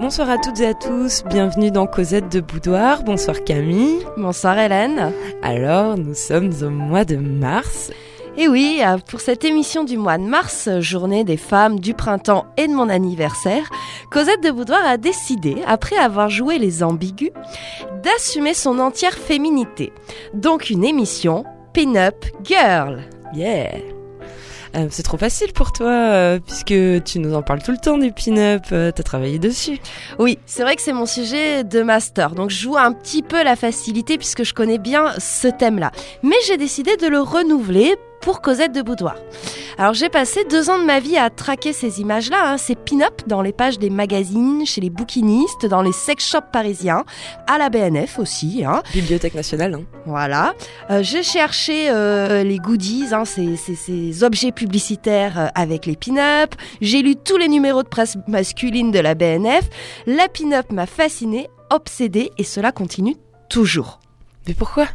Bonsoir à toutes et à tous, bienvenue dans Cosette de Boudoir. Bonsoir Camille. Bonsoir Hélène. Alors, nous sommes au mois de mars. Et oui, euh, pour cette émission du mois de mars, journée des femmes, du printemps et de mon anniversaire, Cosette de Boudoir a décidé, après avoir joué les ambigus, d'assumer son entière féminité. Donc une émission Pin-Up Girl. Yeah euh, c'est trop facile pour toi, euh, puisque tu nous en parles tout le temps des pin-up, euh, t'as travaillé dessus. Oui, c'est vrai que c'est mon sujet de master, donc je joue un petit peu la facilité puisque je connais bien ce thème-là. Mais j'ai décidé de le renouveler pour Cosette de Boudoir. Alors j'ai passé deux ans de ma vie à traquer ces images-là, hein, ces pin-up dans les pages des magazines, chez les bouquinistes, dans les sex shops parisiens, à la BNF aussi. Hein. Bibliothèque nationale. Hein. Voilà. Euh, j'ai cherché euh, les goodies, hein, ces, ces, ces, objets publicitaires euh, avec les pin-up. J'ai lu tous les numéros de presse masculine de la BNF. La pin-up m'a fascinée, obsédée, et cela continue toujours. Mais pourquoi?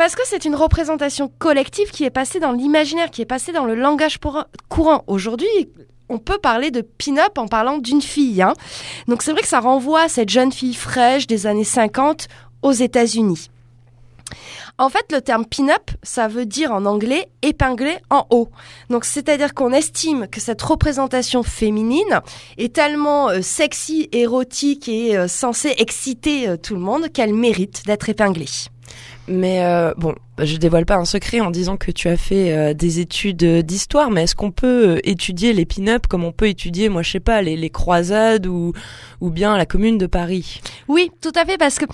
Parce que c'est une représentation collective qui est passée dans l'imaginaire, qui est passée dans le langage courant. Aujourd'hui, on peut parler de pin-up en parlant d'une fille. Hein. Donc c'est vrai que ça renvoie à cette jeune fille fraîche des années 50 aux États-Unis. En fait, le terme pin-up, ça veut dire en anglais épinglé en haut. Donc, c'est-à-dire qu'on estime que cette représentation féminine est tellement euh, sexy, érotique et euh, censée exciter euh, tout le monde qu'elle mérite d'être épinglée. Mais euh, bon, je dévoile pas un secret en disant que tu as fait euh, des études d'histoire, mais est-ce qu'on peut euh, étudier les pin-up comme on peut étudier, moi je sais pas, les, les croisades ou, ou bien la commune de Paris? Oui, tout à fait, parce que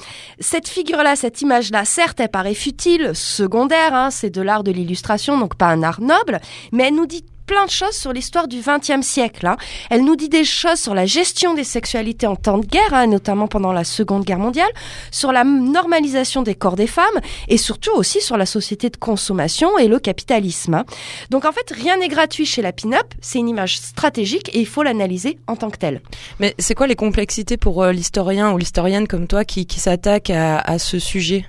cette figure-là, cette image-là, certes, elle paraît futile, secondaire, hein, c'est de l'art de l'illustration, donc pas un art noble, mais elle nous dit plein de choses sur l'histoire du XXe siècle. Hein. Elle nous dit des choses sur la gestion des sexualités en temps de guerre, hein, notamment pendant la Seconde Guerre mondiale, sur la normalisation des corps des femmes et surtout aussi sur la société de consommation et le capitalisme. Hein. Donc en fait, rien n'est gratuit chez la pin-up, c'est une image stratégique et il faut l'analyser en tant que telle. Mais c'est quoi les complexités pour euh, l'historien ou l'historienne comme toi qui, qui s'attaque à, à ce sujet?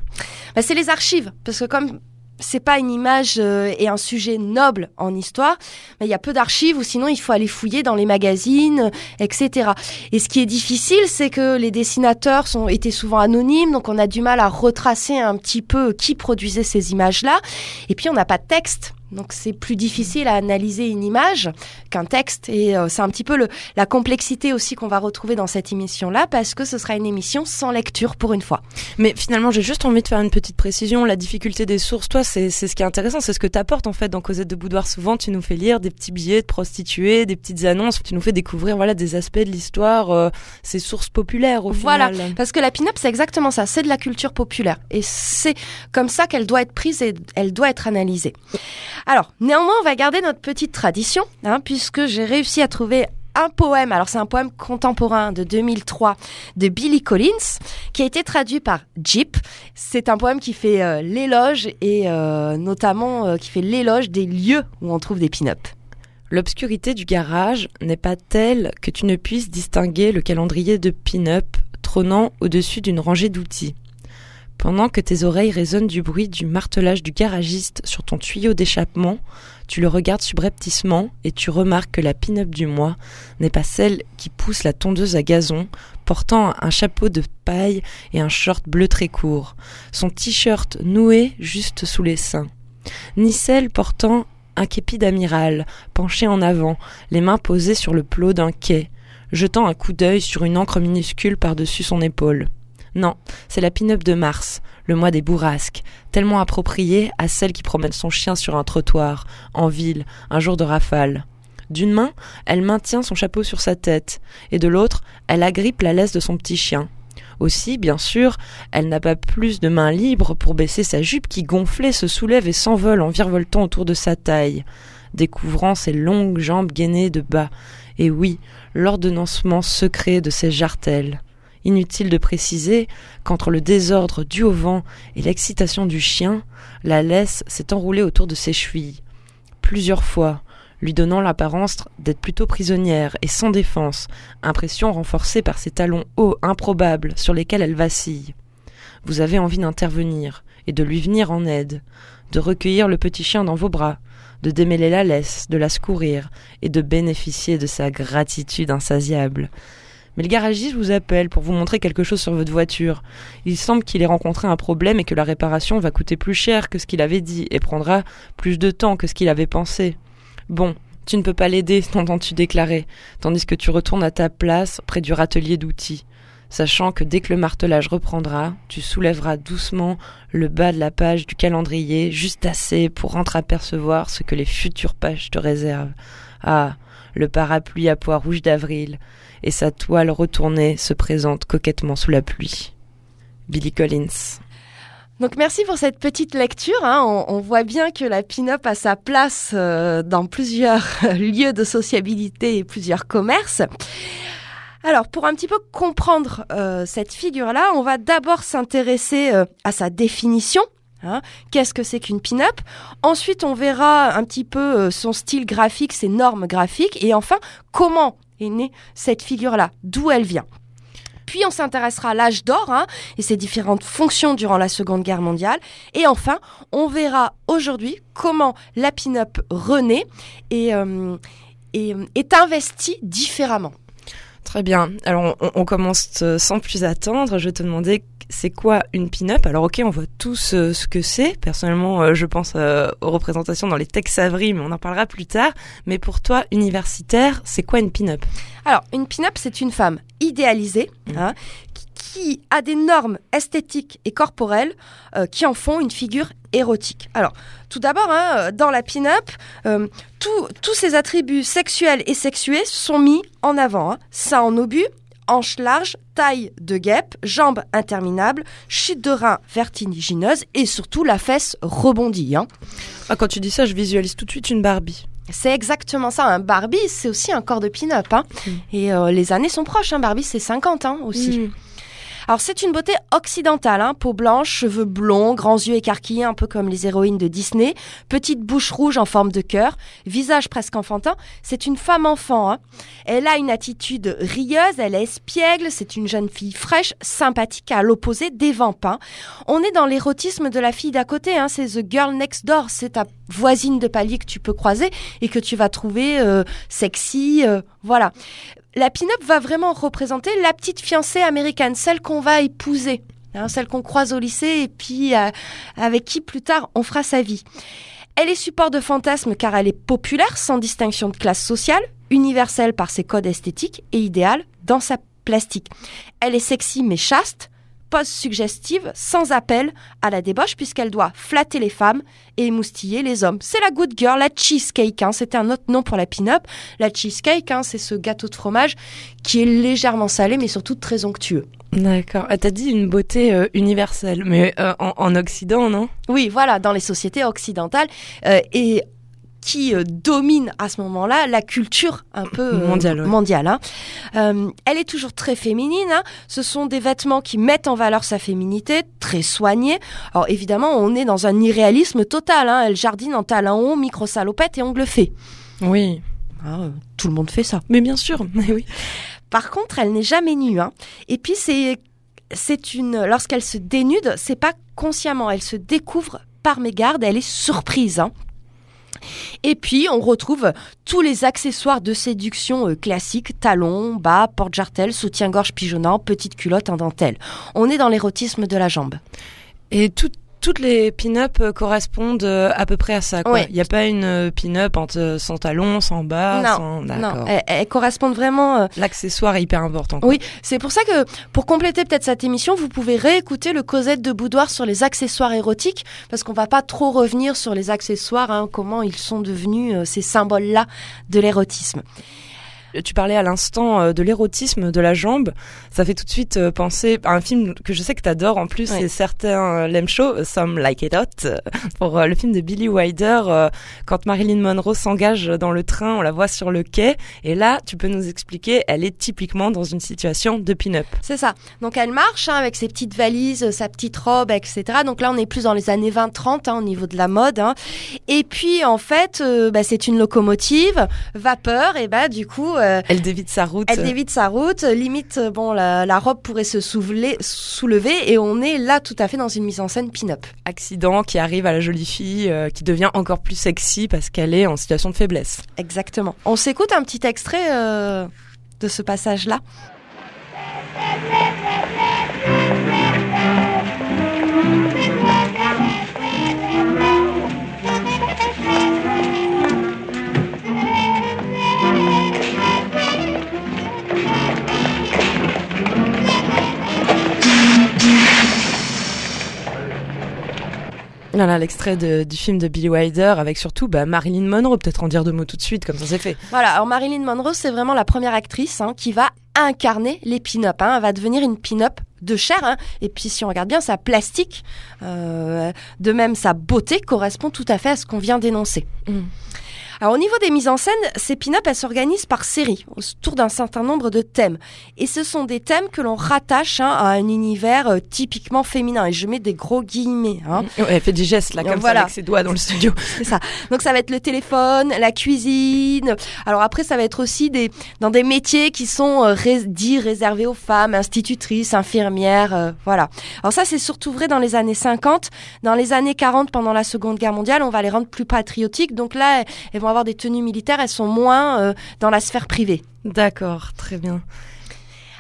Bah, C'est les archives, parce que comme c'est pas une image euh, et un sujet noble en histoire, mais il y a peu d'archives ou sinon il faut aller fouiller dans les magazines, etc. Et ce qui est difficile, c'est que les dessinateurs sont étaient souvent anonymes, donc on a du mal à retracer un petit peu qui produisait ces images-là. Et puis on n'a pas de texte. Donc c'est plus difficile à analyser une image qu'un texte et euh, c'est un petit peu le, la complexité aussi qu'on va retrouver dans cette émission-là parce que ce sera une émission sans lecture pour une fois. Mais finalement j'ai juste envie de faire une petite précision. La difficulté des sources, toi c'est ce qui est intéressant, c'est ce que tu apportes en fait dans Cosette de Boudoir. Souvent tu nous fais lire des petits billets de prostituées, des petites annonces, tu nous fais découvrir voilà des aspects de l'histoire, euh, ces sources populaires au voilà, final. parce que la pin-up c'est exactement ça, c'est de la culture populaire et c'est comme ça qu'elle doit être prise et elle doit être analysée. Alors, néanmoins, on va garder notre petite tradition, hein, puisque j'ai réussi à trouver un poème, alors c'est un poème contemporain de 2003 de Billy Collins, qui a été traduit par Jeep. C'est un poème qui fait euh, l'éloge et euh, notamment euh, qui fait l'éloge des lieux où on trouve des pin-up. L'obscurité du garage n'est pas telle que tu ne puisses distinguer le calendrier de pin-up trônant au-dessus d'une rangée d'outils. Pendant que tes oreilles résonnent du bruit du martelage du garagiste sur ton tuyau d'échappement, tu le regardes subrepticement et tu remarques que la pin-up du mois n'est pas celle qui pousse la tondeuse à gazon, portant un chapeau de paille et un short bleu très court, son t-shirt noué juste sous les seins, ni celle portant un képi d'amiral, penché en avant, les mains posées sur le plot d'un quai, jetant un coup d'œil sur une encre minuscule par-dessus son épaule. Non, c'est la pin-up de mars, le mois des bourrasques, tellement appropriée à celle qui promène son chien sur un trottoir, en ville, un jour de rafale. D'une main, elle maintient son chapeau sur sa tête, et de l'autre, elle agrippe la laisse de son petit chien. Aussi, bien sûr, elle n'a pas plus de main libre pour baisser sa jupe qui gonflée se soulève et s'envole en virevoltant autour de sa taille, découvrant ses longues jambes gainées de bas, et oui, l'ordonnancement secret de ses jartelles. Inutile de préciser qu'entre le désordre dû au vent et l'excitation du chien, la laisse s'est enroulée autour de ses chevilles. Plusieurs fois, lui donnant l'apparence d'être plutôt prisonnière et sans défense, impression renforcée par ses talons hauts improbables sur lesquels elle vacille. Vous avez envie d'intervenir et de lui venir en aide, de recueillir le petit chien dans vos bras, de démêler la laisse, de la secourir et de bénéficier de sa gratitude insatiable Mais le garagiste vous appelle pour vous montrer quelque chose sur votre voiture. Il semble qu'il ait rencontré un problème et que la réparation va coûter plus cher que ce qu'il avait dit et prendra plus de temps que ce qu'il avait pensé. Bon, tu ne peux pas l'aider, t'entends-tu déclarer, tandis que tu retournes à ta place près du râtelier d'outils sachant que dès que le martelage reprendra, tu soulèveras doucement le bas de la page du calendrier, juste assez pour entreapercevoir ce que les futures pages te réservent. Ah, le parapluie à pois rouge d'avril, et sa toile retournée se présente coquettement sous la pluie. Billy Collins. Donc merci pour cette petite lecture. Hein. On, voit bien que la pin-up a sa place euh, dans plusieurs lieux de sociabilité et plusieurs commerces. Alors, pour un petit peu comprendre euh, cette figure-là, on va d'abord s'intéresser euh, à sa définition. Hein. Qu'est-ce que c'est qu'une pin-up? Ensuite, on verra un petit peu son style graphique, ses normes graphiques. Et enfin, comment est née cette figure-là D'où elle vient puis on s'intéressera à l'âge d'or hein, et ses différentes fonctions durant la Seconde Guerre mondiale. Et enfin, on verra aujourd'hui comment la pin-up renaît et, et est investie différemment. Très bien. Alors, on, commence euh, sans plus attendre. Je vais te demander c'est quoi une pin-up? Alors ok, on voit tous euh, ce que c'est. Personnellement, euh, je pense aux représentations dans les textes Savry, mais on en parlera plus tard. Mais pour toi, universitaire, c'est quoi une pin-up? Alors, une pin-up, c'est une femme idéalisée, mmh. hein, qui a des normes esthétiques et corporelles qui en font une figure érotique. Alors, tout d'abord, hein, dans la pin-up, euh, tous ces attributs sexuels et sexués sont mis en avant. Hein. Sein en obus, hanches larges, taille de guêpe, jambes interminables, chute de rein vertigineuse et surtout la fesse rebondie. Hein. Ah, quand tu dis ça, je visualise tout de suite une Barbie. C'est exactement ça. Un Barbie, c'est aussi un corps de pin-up. Hein. Mm. Et euh, les années sont proches. Hein. Barbie, c'est 50 ans aussi. Mm. Alors c'est une beauté occidentale, hein, peau blanche, cheveux blonds, grands yeux écarquillés un peu comme les héroïnes de Disney, petite bouche rouge en forme de cœur, visage presque enfantin. C'est une femme enfant. Hein. Elle a une attitude rieuse, elle est espiègle, c'est une jeune fille fraîche, sympathique à l'opposé des vampins. On est dans l'érotisme de la fille d'à côté, hein, c'est The Girl Next Door, c'est ta voisine de palier que tu peux croiser et que tu vas trouver euh, sexy, euh, voilà la pin-up va vraiment représenter la petite fiancée américaine, celle qu'on va épouser, hein, celle qu'on croise au lycée et puis euh, avec qui plus tard on fera sa vie. Elle est support de fantasme car elle est populaire sans distinction de classe sociale, universelle par ses codes esthétiques et idéale dans sa plastique. Elle est sexy mais chaste, pose suggestive, sans appel à la débauche, puisqu'elle doit flatter les femmes et émoustiller les hommes. C'est la good girl, la cheesecake. Hein. C'était un autre nom pour la pin-up. La cheesecake, hein, c'est ce gâteau de fromage qui est légèrement salé, mais surtout très onctueux. D'accord. Ah, T'as dit une beauté euh, universelle, mais euh, en, Occident, non? Oui, voilà, dans les sociétés occidentales. Euh, et qui euh, domine à ce moment-là la culture un peu euh, mondiale. mondiale hein. euh, elle est toujours très féminine. Hein. Ce sont des vêtements qui mettent en valeur sa féminité, très soignés. Alors évidemment, on est dans un irréalisme total. Hein. Elle jardine en talons hauts, micro-salopette et ongles faits. Oui. Ah, tout le monde fait ça. Mais bien sûr, mais oui. Par contre, elle n'est jamais nue. Et puis c'est c'est une lorsqu'elle se dénude, c'est pas consciemment, elle se découvre par mégarde, elle est surprise. Et puis, on retrouve tous les accessoires de séduction euh, classiques, talons, bas, porte-jartel, soutien-gorge pigeonnant, petite culotte en dentelle. On est dans l'érotisme de la jambe. Et toutes les pin-up euh, correspondent euh, à peu près à ça. Il n'y a pas une euh, pin-up sans talons, sans bas. Non, non. Elles, correspondent vraiment. L'accessoire est hyper important. Oui, c'est pour ça que pour compléter peut-être cette émission, vous pouvez réécouter le Cosette de Boudoir sur les accessoires érotiques, parce qu'on va pas trop revenir sur les accessoires, hein, comment ils sont devenus ces symboles-là de l'érotisme. Tu parlais à l'instant euh, de l'érotisme de la jambe. Ça fait tout de suite euh, penser à un film que je sais que tu adores en plus, et certains euh, l'aiment chaud, Some Like It Hot, pour le film de Billy Wilder. Quand Marilyn Monroe s'engage dans le train, on la voit sur le quai. Et là, tu peux nous expliquer, elle est typiquement dans une situation de pin-up. C'est ça. Donc elle marche hein, avec ses petites valises, sa petite robe, etc. Donc là, on est plus dans les années 20-30 hein, au niveau de la mode. Hein. Et puis, en fait, bah, c'est une locomotive, vapeur, et bah du coup, euh, elle dévite sa route. Elle dévite sa route. Limite, euh, bon, la, robe pourrait se soulever, soulever et on est là tout à fait dans une mise en scène pin-up. Accident qui arrive à la jolie fille euh, qui devient encore plus sexy parce qu'elle est en situation de faiblesse. Exactement. On s'écoute un petit extrait de ce passage-là. Voilà l'extrait du film de Billy Wilder avec surtout bah, Marilyn Monroe. Peut-être en dire deux mots tout de suite, comme ça c'est fait. Voilà, alors Marilyn Monroe, c'est vraiment la première actrice hein, qui va incarner les pin-up. Hein. Elle va devenir une pin-up de chair. Hein. Et puis si on regarde bien, sa plastique, euh, de même sa beauté, correspond tout à fait à ce qu'on vient d'énoncer. Mm. Alors au niveau des mises en scène, ces pin-up, elles s'organisent par série, autour d'un certain nombre de thèmes. Et ce sont des thèmes que l'on rattache hein, à un univers euh, typiquement féminin. Et je mets des gros guillemets. Hein. elle fait des gestes là, comme ça, avec ses doigts dans le studio. C'est ça. Donc ça va être le téléphone, la cuisine. Alors après, ça va être aussi des, dans des métiers qui sont euh, dits réservés aux femmes, institutrices, infirmières, euh, voilà. Alors ça, c'est surtout vrai dans les années 50. Dans les années 40, pendant la Seconde Guerre mondiale, on va les rendre plus patriotiques. Donc là, elles vont avoir des tenues militaires, elles sont moins euh, dans la sphère privée. D'accord, très bien.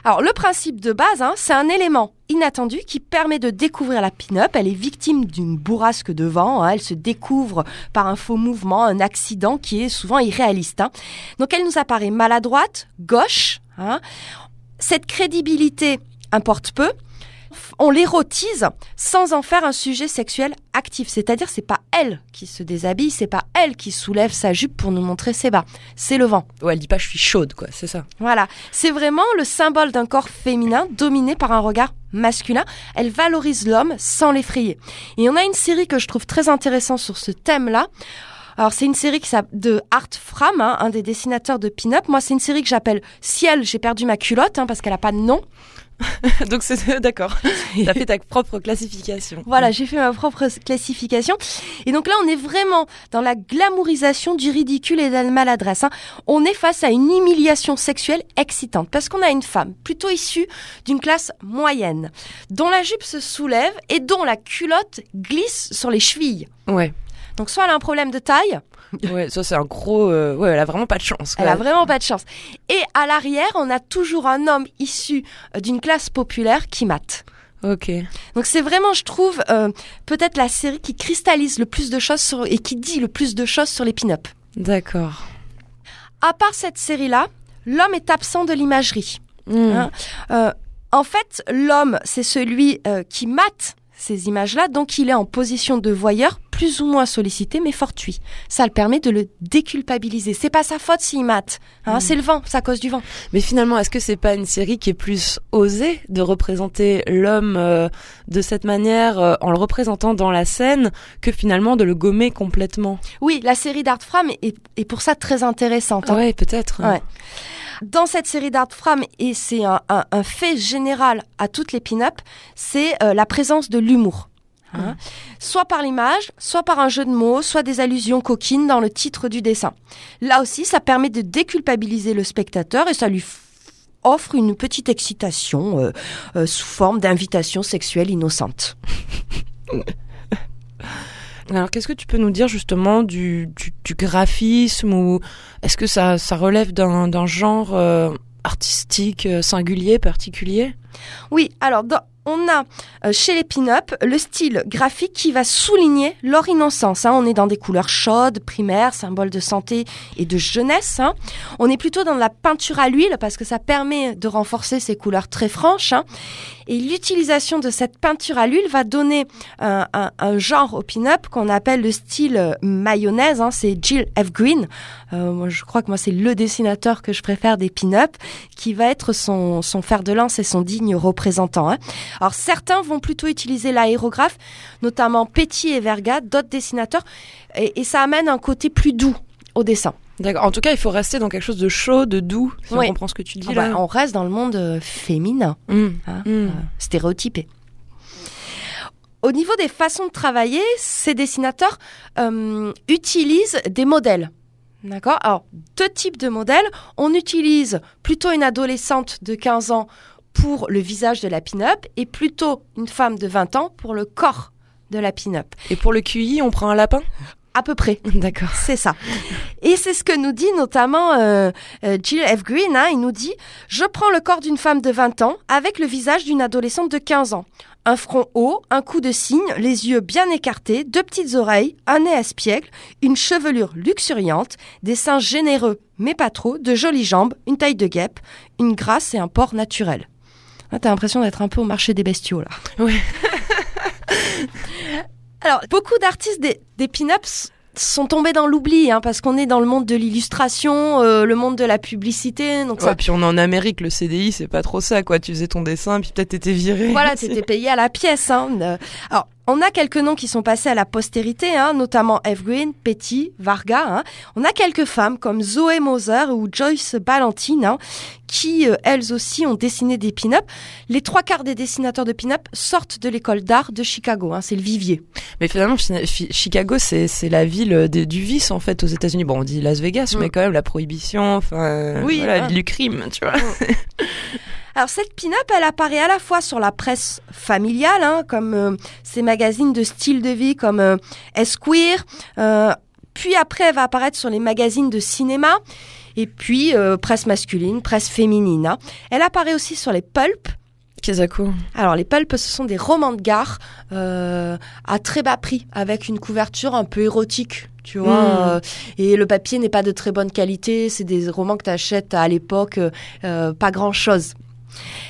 Alors le principe de base, hein, c'est un élément inattendu qui permet de découvrir la pin-up. Elle est victime d'une bourrasque de vent. Hein. Elle se découvre par un faux mouvement, un accident qui est souvent irréaliste. Hein. Donc elle nous apparaît maladroite, gauche. Cette crédibilité importe peu on l'érotise sans en faire un sujet sexuel actif. C'est-à-dire, c'est pas elle qui se déshabille, c'est pas elle qui soulève sa jupe pour nous montrer ses bas. C'est le vent. Ouais, elle dit pas je suis chaude, quoi, c'est ça. Voilà. C'est vraiment le symbole d'un corps féminin dominé par un regard masculin. Elle valorise l'homme sans l'effrayer. Et on a une série que je trouve très intéressante sur ce thème-là. Alors c'est une série qui de Art Fram, hein, un des dessinateurs de pin-up. Moi c'est une série que j'appelle Ciel, j'ai perdu ma culotte hein, parce qu'elle a pas de nom. Donc c'est d'accord. Tu as fait ta propre classification. Voilà, j'ai fait ma propre classification. Et donc là, on est vraiment dans la glamourisation du ridicule et de la maladresse. Hein. On est face à une humiliation sexuelle excitante parce qu'on a une femme plutôt issue d'une classe moyenne, dont la jupe se soulève et dont la culotte glisse sur les chevilles. Ouais. Donc soit elle a un problème de taille, ouais, ça c'est un gros. Euh, ouais, elle a vraiment pas de chance. Elle a vraiment pas de chance. Et à l'arrière, on a toujours un homme issu euh, d'une classe populaire qui mate. Ok. Donc c'est vraiment, je trouve, euh, peut-être la série qui cristallise le plus de choses sur, et qui dit le plus de choses sur les pin-up. D'accord. À part cette série-là, l'homme est absent de l'imagerie. Hmm. Hein. en fait, l'homme, c'est celui qui mate ces images-là, donc il est en position de voyeur plus ou moins sollicité mais fortuit. Ça le permet de le déculpabiliser. C'est pas sa faute s'il mate, hein, mm. c'est le vent, c'est à cause du vent. Mais finalement, est-ce que c'est pas une série qui est plus osée de représenter l'homme euh, de cette manière euh, en le représentant dans la scène que finalement de le gommer complètement? Oui, la série d'Art Fram est, pour ça très intéressante. Hein. Oui, peut-être. Ouais. Dans cette série d'Art Fram, et c'est un, fait général à toutes les pin-up, c'est euh, la présence de l'humour. Hein. Mmh. Soit par l'image, soit par un jeu de mots, soit des allusions coquines dans le titre du dessin. Là aussi, ça permet de déculpabiliser le spectateur et ça lui offre une petite excitation euh, euh, sous forme d'invitation sexuelle innocente. Alors, qu'est-ce que tu peux nous dire justement du, du, graphisme ou est-ce que ça, ça relève d'un genre euh, artistique euh, singulier, particulier? Oui, alors dans, on a euh, chez les pin-up le style graphique qui va souligner leur innocence. Hein. On est dans des couleurs chaudes, primaires, symboles de santé et de jeunesse. Hein. On est plutôt dans la peinture à l'huile parce que ça permet de renforcer ces couleurs très franches. Hein. Et l'utilisation de cette peinture à l'huile va donner un, genre au pin-up qu'on appelle le style mayonnaise. C'est Jill F. Green. Euh, je crois que moi, c'est le dessinateur que je préfère des pin-up qui va être son, son fer de lance et son digne représentant. Alors certains vont plutôt utiliser l'aérographe, notamment Petit et Verga, d'autres dessinateurs, et, ça amène un côté plus doux au dessin. D'accord. En tout cas, il faut rester dans quelque chose de chaud, de doux, si on comprend ce que tu dis ah là. Bah, on reste dans le monde euh, féminin, mmh. Hein, mmh. Euh, stéréotypé. Au niveau des façons de travailler, ces dessinateurs euh, utilisent des modèles. D'accord Alors, deux types de modèles. On utilise plutôt une adolescente de 15 ans pour le visage de la pin-up et plutôt une femme de 20 ans pour le corps de la pin-up. Et pour le QI, on prend un lapin? À peu près. D'accord. C'est ça. Et c'est ce que nous dit notamment euh, euh, Jill F. Green. Hein, il nous dit Je prends le corps d'une femme de 20 ans avec le visage d'une adolescente de 15 ans. Un front haut, un cou de cygne, les yeux bien écartés, deux petites oreilles, un nez à espiègle, une chevelure luxuriante, des seins généreux mais pas trop, de jolies jambes, une taille de guêpe, une grâce et un port naturel. Ah, T'as l'impression d'être un peu au marché des bestiaux là. Ouais. Alors, beaucoup d'artistes des, des pin-ups sont tombés dans l'oubli, hein, parce qu'on est dans le monde de l'illustration, euh, le monde de la publicité. Donc ça, Ouais, puis on est en Amérique, le CDI, c'est pas trop ça, quoi. Tu faisais ton dessin, puis peut-être t'étais viré. voilà, t'étais payé à la pièce. Hein. Euh, Alors, on a quelques noms qui sont passés à la postérité, hein, notamment Eve Green, Petty, Varga. hein. On a quelques femmes comme Zoé Moser ou Joyce Ballantine, hein, qui euh, elles aussi ont dessiné des pin-up. Les trois quarts des dessinateurs de pin-up sortent de l'école d'art de Chicago. C'est le vivier. Mais finalement, Chi- Chi- Chicago, c'est la ville des- du vice, en fait, aux États-Unis. Bon, on dit Las Vegas, Mm. mais quand même, la prohibition, enfin, euh, Oui, voilà, la hein. ville du crime, tu vois. Alors cette pin-up, elle apparaît à la fois sur la presse familiale, hein, comme euh, ces magazines de style de vie comme euh, Esquire, euh, puis après elle va apparaître sur les magazines de cinéma, et puis euh, presse masculine, presse féminine. hein. Elle apparaît aussi sur les pulps. Kezako. Alors les pulps, ce sont des romans de gare euh, à très bas prix, avec une couverture un peu érotique. Tu vois, Mm. euh, et le papier n'est pas de très bonne qualité. C'est des romans que tu achètes à l'époque, euh, pas grand chose.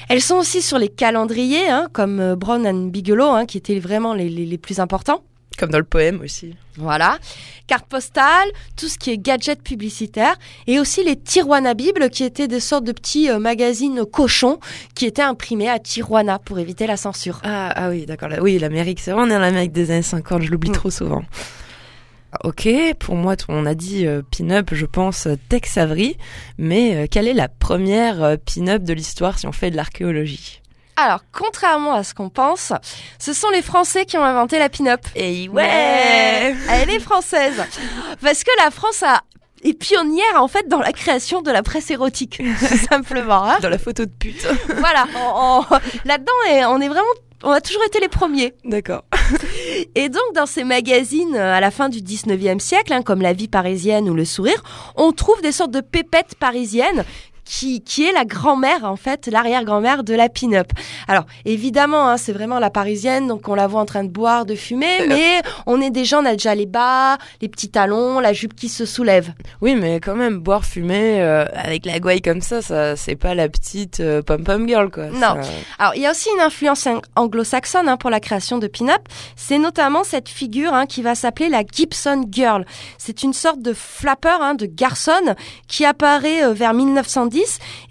Elles sont aussi sur les calendriers, hein, comme euh, Brown and Bigelow, hein, qui étaient vraiment les, les- les plus importants. Comme dans le poème aussi. Voilà. Carte postale, tout ce qui est gadget publicitaire, et aussi les Tijuana Bible, qui étaient des sortes de petits euh, magazines cochons qui étaient imprimés à Tijuana pour éviter la censure. Ah, ah oui, d'accord. Oui, l'Amérique, c'est vrai, on est en Amérique des années 50, je l'oublie Mm. trop souvent. Ok, pour moi, on a dit euh, pin-up, je pense euh, Tex Avery, mais euh, quelle est la première euh, pin-up de l'histoire si on fait de l'archéologie? Alors, contrairement à ce qu'on pense, ce sont les Français qui ont inventé la pin-up. Et Elle est française. Parce que la France a est pionnière en fait dans la création de la presse érotique, tout simplement. hein. Dans la photo de pute. voilà, là-dedans, on est vraiment, on a toujours été les premiers. D'accord. Et donc, dans ces magazines euh, à la fin du 19e siècle, hein, comme La Vie parisienne ou Le Sourire, on trouve des sortes de pépettes parisiennes. Qui, qui est la grand-mère, en fait, l'arrière-grand-mère de la pin-up. Alors, évidemment, hein, c'est vraiment la parisienne, donc on la voit en train de boire, de fumer, mais on est gens, on a déjà les bas, les petits talons, la jupe qui se soulève. Oui, mais quand même, boire, fumer, euh, avec la gouaille comme ça, ça c'est pas la petite euh, pom-pom girl, quoi. Non. Ça- Alors, il y a aussi une influence ang- anglo-saxonne hein, pour la création de pin-up. C'est notamment cette figure hein, qui va s'appeler la Gibson Girl. C'est une sorte de flapper, hein, de garçonne, qui apparaît euh, vers 1910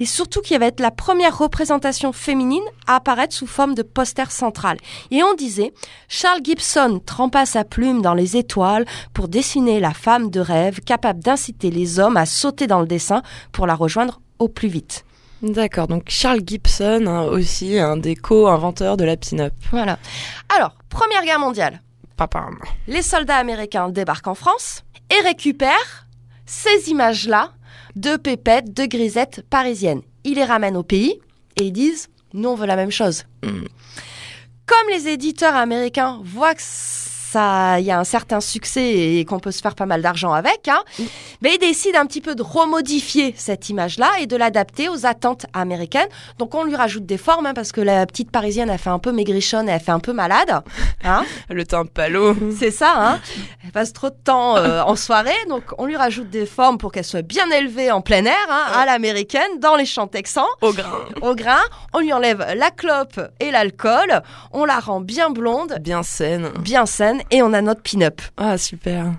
et surtout qui va être la première représentation féminine à apparaître sous forme de poster central. Et on disait, Charles Gibson trempa sa plume dans les étoiles pour dessiner la femme de rêve capable d'inciter les hommes à sauter dans le dessin pour la rejoindre au plus vite. D'accord, donc Charles Gibson, hein, aussi un des co-inventeurs de la pin-up. Voilà. Alors, Première Guerre mondiale. Papam. les soldats américains débarquent en France et récupèrent ces images-là de pépettes, de grisettes parisiennes. Ils les ramènent au pays et ils disent nous on veut la même chose. Mm. Comme les éditeurs américains voient que ça, il y a un certain succès et qu'on peut se faire pas mal d'argent avec, hein, Mm. mais ils décident un petit peu de remodifier cette image-là et de l'adapter aux attentes américaines. Donc on lui rajoute des formes hein, parce que la petite parisienne a fait un peu maigrichonne, et elle fait un peu malade. Hein. Le teint palo. C'est ça, hein. Elle passe trop de temps euh, en soirée, donc on lui rajoute des formes pour qu'elle soit bien élevée en plein air, hein, à l'américaine, dans les champs texans, Au grain. au grain. On lui enlève la clope et l'alcool, on la rend bien blonde, Bien saine. bien saine, et on a notre pin-up. Ah, super.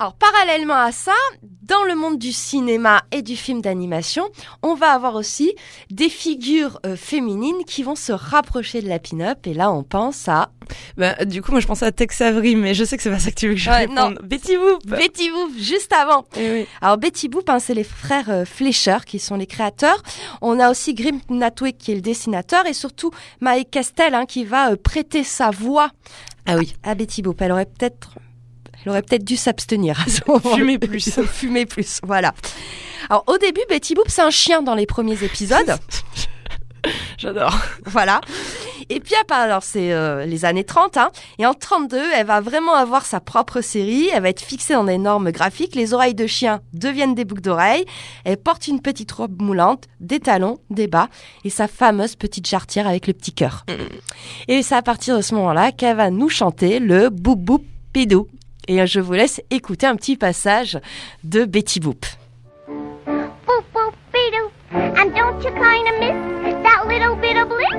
Alors parallèlement à ça, dans le monde du cinéma et du film d'animation, on va avoir aussi des figures euh, féminines qui vont se rapprocher de la pin-up, et là on pense à Bah, du coup, moi, je pensais à Tex Avery, mais je sais que c'est pas ça que tu veux que je Ouais, réponde. Betty Boop. Betty Boop, juste avant. Eh oui. Alors Betty Boop, hein, c'est les frères euh, Fleischer qui sont les créateurs. On a aussi Grim Natwick qui est le dessinateur et surtout Mike Castell hein, qui va euh, prêter sa voix Ah oui. à Betty Boop. Elle aurait peut-être, elle aurait peut-être dû s'abstenir à ce moment. Fumer plus. Fumer plus, voilà. Alors au début, Betty Boop c'est un chien dans les premiers épisodes. J'adore. Voilà. Et puis, alors c'est euh, les années 30, hein, et en 32, elle va vraiment avoir sa propre série, elle va être fixée dans des normes graphiques, les oreilles de chien deviennent des boucles d'oreilles, elle porte une petite robe moulante, des talons, des bas, et sa fameuse petite jarretière avec le petit cœur. Et c'est à partir de ce moment-là qu'elle va nous chanter le boop boop pidou. Et je vous laisse écouter un petit passage de Betty Boop. And don't you kinda miss that little bit of bliss?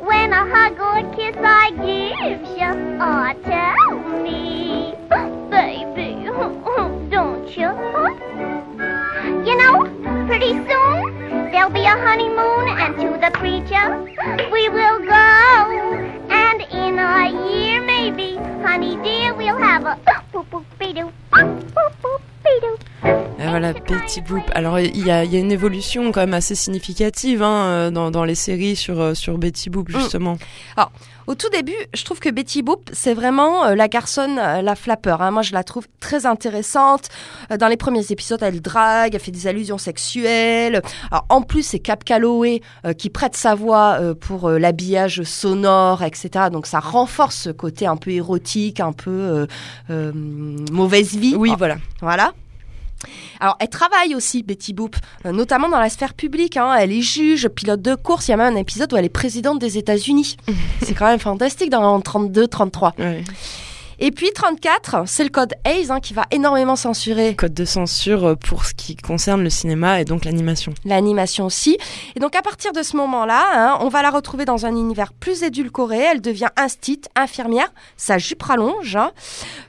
When a hug or kiss I give you? Oh, tell me, baby, don't you? You know, pretty soon there'll be a honeymoon, and to the we will go. And in a year, maybe, honey dear, we'll have a boop boop beedoo, boop boop beedoo. Et voilà, Betty Boop. Alors, il y a, il y a une évolution quand même assez significative hein, euh, dans, dans les séries sur, euh, sur Betty Boop, justement. Au tout début, je trouve que Betty Boop, c'est vraiment euh, la garçonne, euh, la flapper. hein. Moi, je la trouve très intéressante. Euh, dans les premiers épisodes, elle drague, elle fait des allusions sexuelles. Alors, en plus, c'est Cap Calloway euh, qui prête sa voix euh, pour euh, l'habillage sonore, etc. Donc, ça renforce ce côté un peu érotique, un peu mauvaise vie. Oui, voilà. voilà. Alors, elle travaille aussi, Betty Boop, euh, notamment dans la sphère publique. hein. Elle est juge, pilote de course. Il y a même un épisode où elle est présidente des États-Unis. C'est quand même fantastique dans 32-33. Ouais. Et puis 34, c'est le code Hayes hein, qui va énormément censurer Code de censure euh, pour ce qui concerne le cinéma et donc l'animation. l'animation aussi. Et donc à partir de ce moment-là, hein, on va la retrouver dans un univers plus édulcoré. Elle devient instite, infirmière, sa jupe rallonge. hein.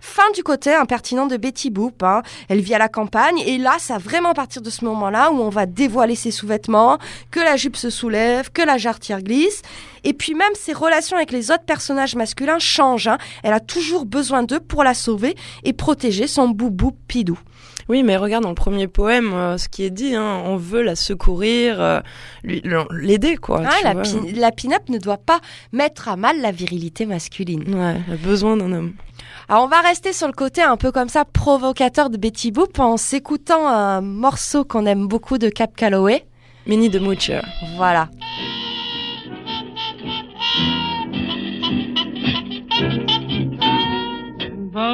Fin du côté impertinent de Betty Boop. hein. Elle vit à la campagne et là, c'est vraiment à partir de ce moment-là où on va dévoiler ses sous-vêtements, que la jupe se soulève, que la jarretière glisse. Et puis même ses relations avec les autres personnages masculins changent. hein. Elle a toujours besoin d'eux pour la sauver et protéger son boubou pidou. Oui, mais regarde dans le premier poème, euh, ce qui est dit, hein, on veut la secourir, euh, l'aider, quoi. Ah, la, la pin-up ne doit pas mettre à mal la virilité masculine. Ouais, elle a besoin d'un homme. Alors on va rester sur le côté un peu comme ça provocateur de Betty Boop en s'écoutant un morceau qu'on aime beaucoup de Cap Calloway. Minnie the Moocher. Voilà.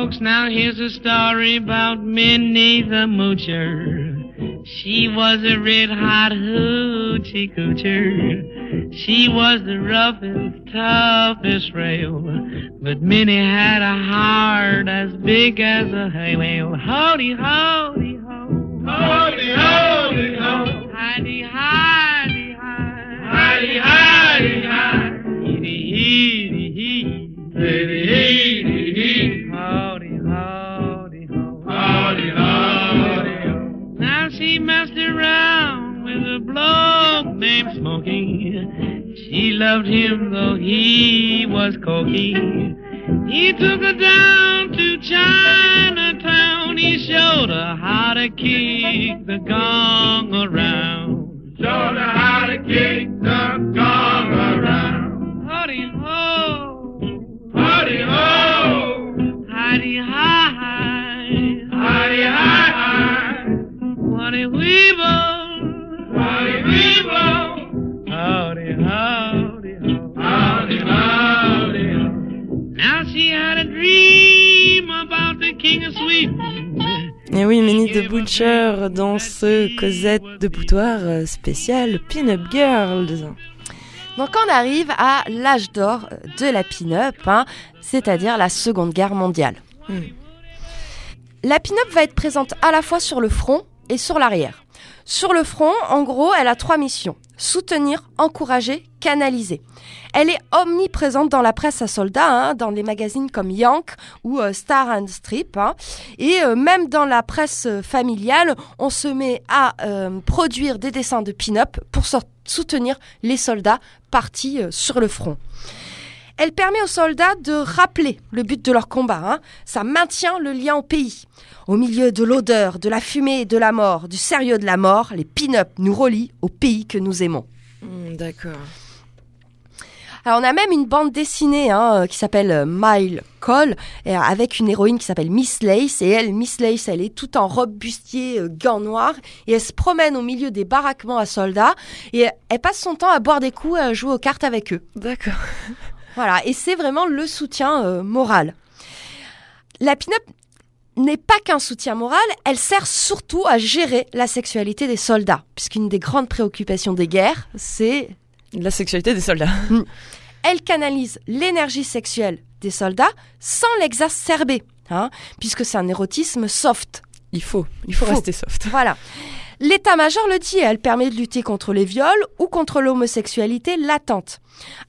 Folks, now here's a story about Minnie the Moocher. She was a red hot hoochie coocher. She was the roughest, toughest rail. But Minnie had a heart as big as a hay whale. Howdy, howdy, ho. Howdy, howdy, ho. Hidey, hidey, hi. Hidey, hidey, hi. Heedy, heedy, hee. Hee. Named Smokey. She loved him though he was cocky. He took her down to Chinatown. He showed her how to kick the gong around. Showed her how to kick the gong around. Howdy ho. Howdy ho. Howdy hi. Howdy hi hi. What a weevil. A weevil. Howdy howdy ho. Howdy howdy ho. Now she had a dream about the king of Sweden. Et oui, Minnie the Butcher dans ce Cosette de Boutoir euh, spécial Pin-Up Girls. Donc on arrive à l'âge d'or de la pin-up, hein, c'est-à-dire la Seconde Guerre mondiale. Hmm. La pin-up va être présente à la fois sur le front et sur l'arrière. Sur le front, en gros, elle a trois missions. Soutenir, encourager, canaliser. Elle est omniprésente dans la presse à soldats, hein, dans des magazines comme Yank ou euh, Star and Strip. hein. Et euh, même dans la presse euh, familiale, on se met à produire des dessins de pin-up pour so- soutenir les soldats partis sur le front. Elle permet aux soldats de rappeler le but de leur combat. hein. Ça maintient le lien au pays. Au milieu de l'odeur, de la fumée et de la mort, du sérieux de la mort, les pin-up nous relient au pays que nous aimons. Hmm, D'accord. Alors on a même une bande dessinée hein, euh, qui s'appelle euh, Mile Call euh, avec une héroïne qui s'appelle Miss Lace et elle, Miss Lace, elle est toute en robe bustier, euh, gants noirs et elle se promène au milieu des baraquements à soldats et elle, elle passe son temps à boire des coups et à jouer aux cartes avec eux. D'accord. Voilà, et c'est vraiment le soutien euh, moral. La pin-up n'est pas qu'un soutien moral, elle sert surtout à gérer la sexualité des soldats, puisqu'une des grandes préoccupations des guerres, c'est La sexualité des soldats. elle canalise l'énergie sexuelle des soldats sans l'exacerber, hein, puisque c'est un érotisme soft. Il faut, il faut Faut. rester soft. Voilà. L'état-major le dit, elle permet de lutter contre les viols ou contre l'homosexualité latente.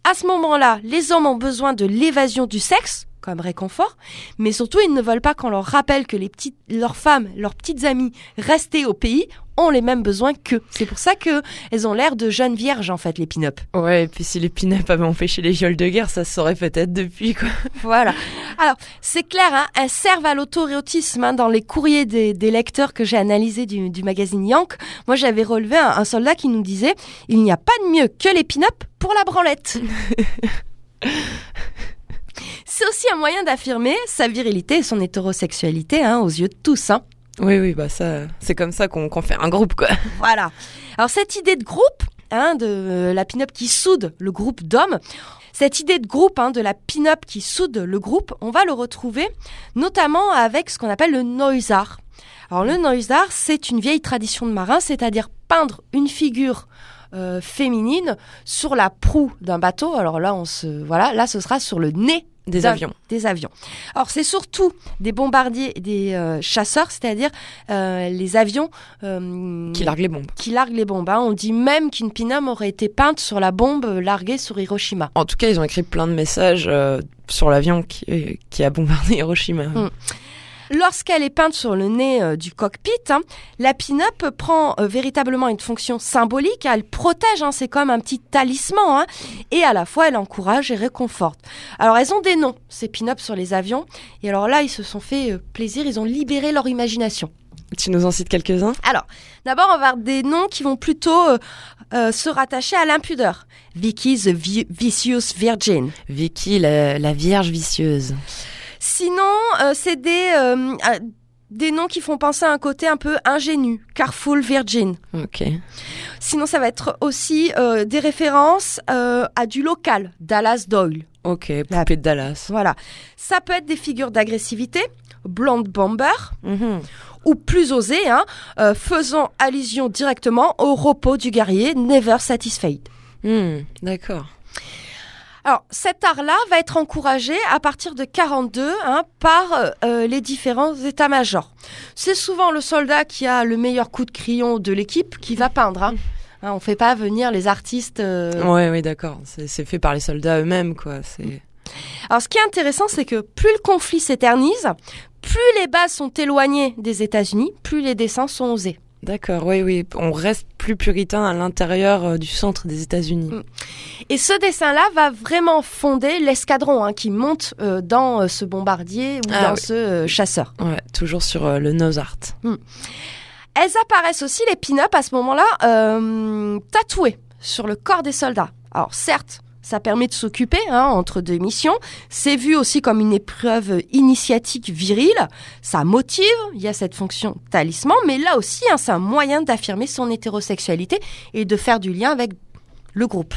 À ce moment-là, les hommes ont besoin de l'évasion du sexe comme réconfort, mais surtout ils ne veulent pas qu'on leur rappelle que leurs femmes, leurs petites amies restées au pays ont les mêmes besoins qu'eux. C'est pour ça que elles ont l'air de jeunes vierges en fait les pin-up. Ouais, et puis si les pin-up avaient empêché les viols de guerre, ça se saurait peut-être depuis, quoi. Voilà. Alors, c'est clair, hein, elles servent à l'autoréotisme. Hein, dans les courriers des, des lecteurs que j'ai analysés du, du magazine Yank, moi j'avais relevé un, un soldat qui nous disait « Il n'y a pas de mieux que les pin-up pour la branlette ». C'est aussi un moyen d'affirmer sa virilité et son hétérosexualité hein, aux yeux de tous. Hein. Oui, oui, bah ça, c'est comme ça qu'on qu'on fait un groupe, quoi. Voilà. Alors cette idée de groupe, hein, de la pin-up qui soude le groupe d'hommes, cette idée de groupe, hein, de la pin-up qui soude le groupe, on va le retrouver notamment avec ce qu'on appelle le noise art. Alors le noise art, c'est une vieille tradition de marin, c'est-à-dire peindre une figure euh, féminine sur la proue d'un bateau. Alors là, on se, voilà, là, ce sera sur le nez Des avions. des avions. Alors c'est surtout des bombardiers et des euh, chasseurs, c'est-à-dire euh, les avions euh, Qui largue les bombes. qui larguent les bombes. hein. On dit même qu'une pin-up aurait été peinte sur la bombe larguée sur Hiroshima. En tout cas, ils ont écrit plein de messages euh, sur l'avion qui, qui a bombardé Hiroshima. Mm. Lorsqu'elle est peinte sur le nez euh, du cockpit, hein, la pin-up prend euh, véritablement une fonction symbolique. Elle protège, hein, c'est comme un petit talisman, hein, et à la fois elle encourage et réconforte. Alors elles ont des noms, ces pin-up sur les avions, et alors là ils se sont fait euh, plaisir, ils ont libéré leur imagination. Tu nous en cites quelques-uns? Alors, d'abord, on va avoir des noms qui vont plutôt euh, euh, se rattacher à l'impudeur. Vicky the Vi- Vicious Virgin. Vicky, la, la vierge vicieuse. Sinon, euh, c'est des, euh, euh, des noms qui font penser à un côté un peu ingénu. Careful Virgin. Ok. Sinon, ça va être aussi euh, des références euh, à du local. Dallas Doyle. Ok, poupée de Dallas. Voilà. Ça peut être des figures d'agressivité. Blonde Bomber. Mhm. Ou plus osé, hein, euh, faisant allusion directement au repos du guerrier Never Satisfied. Hmm, D'accord. Alors, cet art-là va être encouragé à partir de 42 hein, par euh, euh, les différents états-majors. C'est souvent le soldat qui a le meilleur coup de crayon de l'équipe qui va peindre. Hein. Hein, on fait pas venir les artistes. euh. Ouais, oui, d'accord. C'est c'est fait par les soldats eux-mêmes, quoi. C'est. Alors, ce qui est intéressant, c'est que plus le conflit s'éternise, plus les bases sont éloignées des États-Unis, plus les dessins sont osés. D'accord, oui, oui. On reste plus puritain à l'intérieur euh, du centre des États-Unis. Mm. Et ce dessin-là va vraiment fonder l'escadron hein, qui monte euh, dans euh, ce bombardier ou Ah dans oui. ce euh, chasseur. Ouais, toujours sur euh, le nose art. Elles apparaissent aussi, les pin-up, à ce moment-là, tatouées sur le corps des soldats. Alors certes, ça permet de s'occuper hein, entre deux missions. C'est vu aussi comme une épreuve initiatique virile. Ça motive, il y a cette fonction talisman, mais là aussi, hein, c'est un moyen d'affirmer son hétérosexualité et de faire du lien avec le groupe.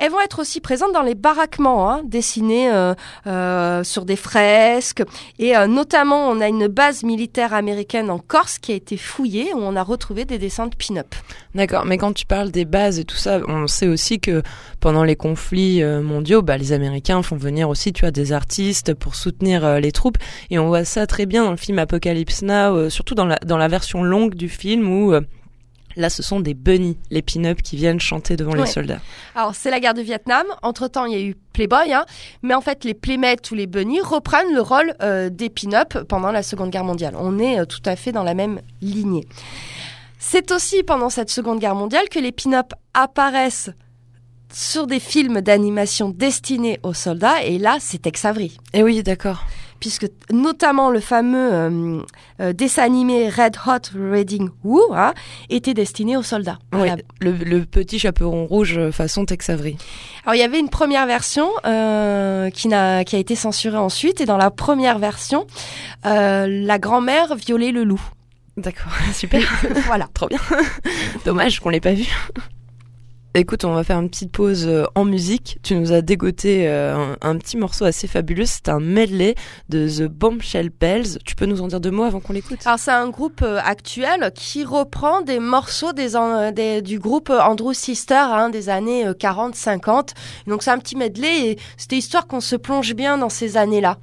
Elles vont être aussi présentes dans les baraquements, hein, dessinés euh, euh, sur des fresques. Et euh, notamment, on a une base militaire américaine en Corse qui a été fouillée, où on a retrouvé des dessins de pin-up. D'accord, mais quand tu parles des bases et tout ça, on sait aussi que pendant les conflits euh, mondiaux, bah, les Américains font venir aussi, tu vois, des artistes pour soutenir euh, les troupes. Et on voit ça très bien dans le film Apocalypse Now, euh, surtout dans la, dans la version longue du film où là, ce sont des bunnies, les pin-up qui viennent chanter devant les soldats. Alors, c'est la guerre du Vietnam. Entre-temps, il y a eu Playboy, hein, mais en fait, les playmates ou les bunnies reprennent le rôle euh, des pin-up pendant la Seconde Guerre mondiale. On est euh, tout à fait dans la même lignée. C'est aussi pendant cette Seconde Guerre mondiale que les pin-up apparaissent sur des films d'animation destinés aux soldats, et là, c'est Tex Avery. Et oui, d'accord. Puisque notamment le fameux euh, euh, dessin animé Red Hot Reading Woo hein, était destiné aux soldats. Oui, le, le petit chaperon rouge euh, façon Tex Avery. Alors il y avait une première version euh, qui, a été censurée ensuite, et dans la première version, euh, la grand-mère violait le loup. D'accord, super. voilà. Trop bien. Dommage qu'on l'ait pas vu. Écoute, on va faire une petite pause euh, en musique. Tu nous as dégoté euh, un, petit morceau assez fabuleux. C'est un medley de The Bombshell Bells. Tu peux nous en dire deux mots avant qu'on l'écoute? Alors c'est un groupe euh, actuel qui reprend des morceaux des- du groupe Andrew Sister hein, des années 40-50. Donc c'est un petit medley et c'était histoire qu'on se plonge bien dans ces années-là.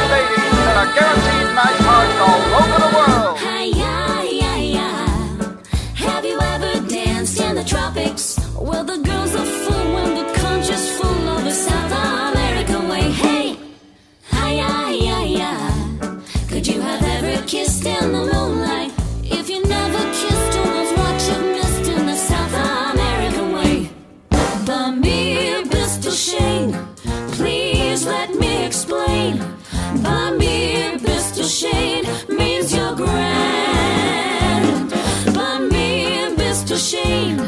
You ladies that are guaranteed night parties all over the world. Have you ever danced in the tropics? Well, the girls are full the country's full of South American way. Hey, hi, hi, hi, hi. Could you have ever kissed in the moonlight? If you never kissed, who what you've missed in the South American way? Buy me. Please let me explain. Buy me a pistol shade means you're grand. Buy me a pistol shade.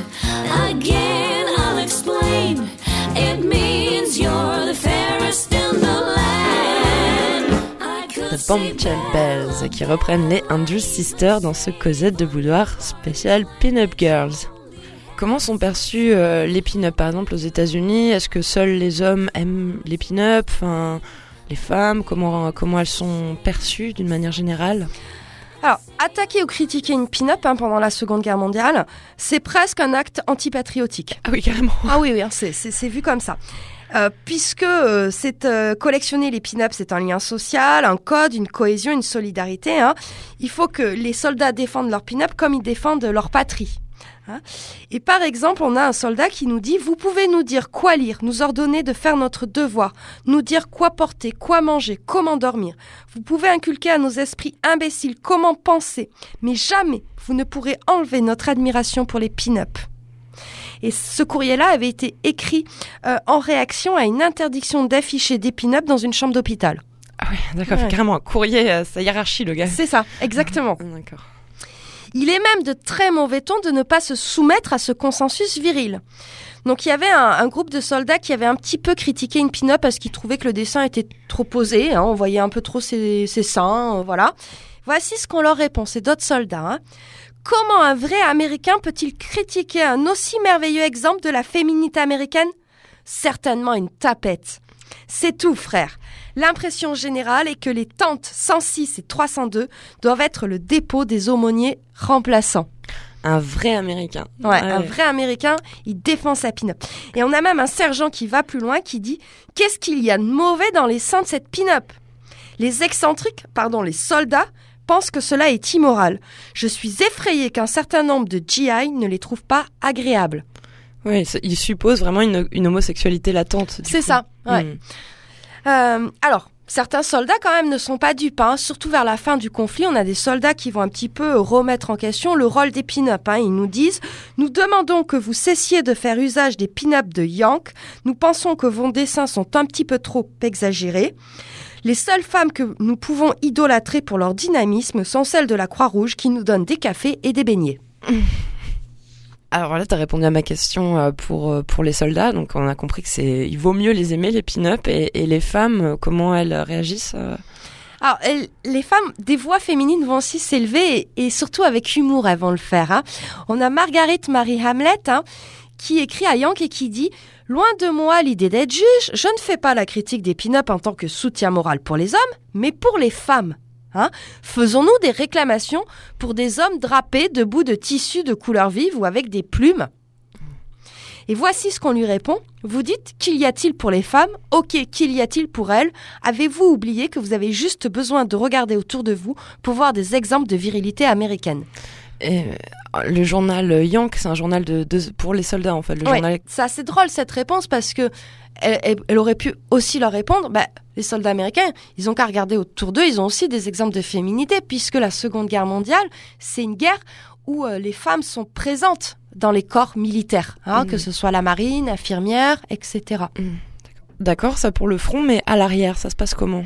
Again, I'll explain. It means you're the fairest in the land. I could The say Bombshell that. Bells qui reprennent les Andrew Sisters dans ce Cosette de boudoir spécial Pin-Up Girls. Comment sont perçus euh, les pin-up? Par exemple aux États-Unis Est-ce que seuls les hommes aiment les pin-up? Enfin, les femmes, comment, comment elles sont perçues d'une manière générale Alors, attaquer ou critiquer une pin-up hein, pendant la Seconde Guerre mondiale, c'est presque un acte antipatriotique. Ah oui, carrément. Ah oui, oui, hein, c'est- vu comme ça. Euh, puisque euh, c'est euh, collectionner les pin-ups, c'est un lien social, un code, une cohésion, une solidarité. hein. Il faut que les soldats défendent leur pin-up comme ils défendent leur patrie. Hein. Et par exemple, on a un soldat qui nous dit Vous pouvez nous dire quoi lire, nous ordonner de faire notre devoir, nous dire quoi porter, quoi manger, comment dormir. Vous pouvez inculquer à nos esprits imbéciles comment penser, mais jamais vous ne pourrez enlever notre admiration pour les pin-up. Et ce courrier-là avait été écrit euh, en réaction à une interdiction d'afficher des pin-up dans une chambre d'hôpital. Ah oui, d'accord, Ouais. carrément un courrier à sa hiérarchie, le gars. C'est ça, exactement. D'accord. Il est même de très mauvais ton de ne pas se soumettre à ce consensus viril. Donc il y avait un, groupe de soldats qui avait un petit peu critiqué une pin-up parce qu'ils trouvaient que le dessin était trop posé, hein, on voyait un peu trop ses, ses seins, euh, voilà. Voici ce qu'on leur répond, c'est d'autres soldats. hein. Comment un vrai Américain peut-il critiquer un aussi merveilleux exemple de la féminité américaine? Certainement une tapette. C'est tout, frère. L'impression générale est que les tentes 106 et 302 doivent être le dépôt des aumôniers remplaçants. Un vrai américain. Ouais, Ah un vrai Américain, il défend sa pin-up. Et on a même un sergent qui va plus loin qui dit Qu'est-ce qu'il y a de mauvais dans les seins de cette pin-up? Les excentriques, pardon, les soldats, pensent que cela est immoral. Je suis effrayé qu'un certain nombre de GI ne les trouvent pas agréables. Oui, il suppose vraiment une, une homosexualité latente. C'est ça, ouais. Hmm. Euh, alors, certains soldats quand même ne sont pas dupes. hein. Surtout vers la fin du conflit, on a des soldats qui vont un petit peu remettre en question le rôle des pin-up. hein. Ils nous disent « Nous demandons que vous cessiez de faire usage des pin-up de Yank. Nous pensons que vos dessins sont un petit peu trop exagérés. Les seules femmes que nous pouvons idolâtrer pour leur dynamisme sont celles de la Croix-Rouge qui nous donnent des cafés et des beignets. Alors là, tu as répondu à ma question euh, pour, euh, pour les soldats. Donc, on a compris que c'est il vaut mieux les aimer, les pin-up. Et, les femmes, euh, comment elles réagissent Alors, les femmes, des voix féminines vont aussi s'élever et, et surtout avec humour, elles vont le faire. hein. On a Margaret Marie Hamlet hein, qui écrit à Yank et qui dit Loin de moi l'idée d'être juge, je ne fais pas la critique des pin-up en tant que soutien moral pour les hommes, mais pour les femmes. Hein. Faisons-nous des réclamations pour des hommes drapés de bouts de tissu de couleur vive ou avec des plumes. Et voici ce qu'on lui répond. Vous dites qu'il y a-t-il pour les femmes? Ok, qu'il y a-t-il pour elles? Avez-vous oublié que vous avez juste besoin de regarder autour de vous pour voir des exemples de virilité américaine? Et, euh, le journal Yank, c'est un journal de, de- pour les soldats en fait. Le Ouais, journal C'est assez drôle cette réponse parce que elle, aurait pu aussi leur répondre. Bah, les soldats américains, ils ont qu'à regarder autour d'eux. Ils ont aussi des exemples de féminité puisque la Seconde Guerre mondiale, c'est une guerre où euh, les femmes sont présentes dans les corps militaires, hein, Mhm. que ce soit la marine, infirmière, etc. D'accord, ça pour le front, mais à l'arrière, ça se passe comment?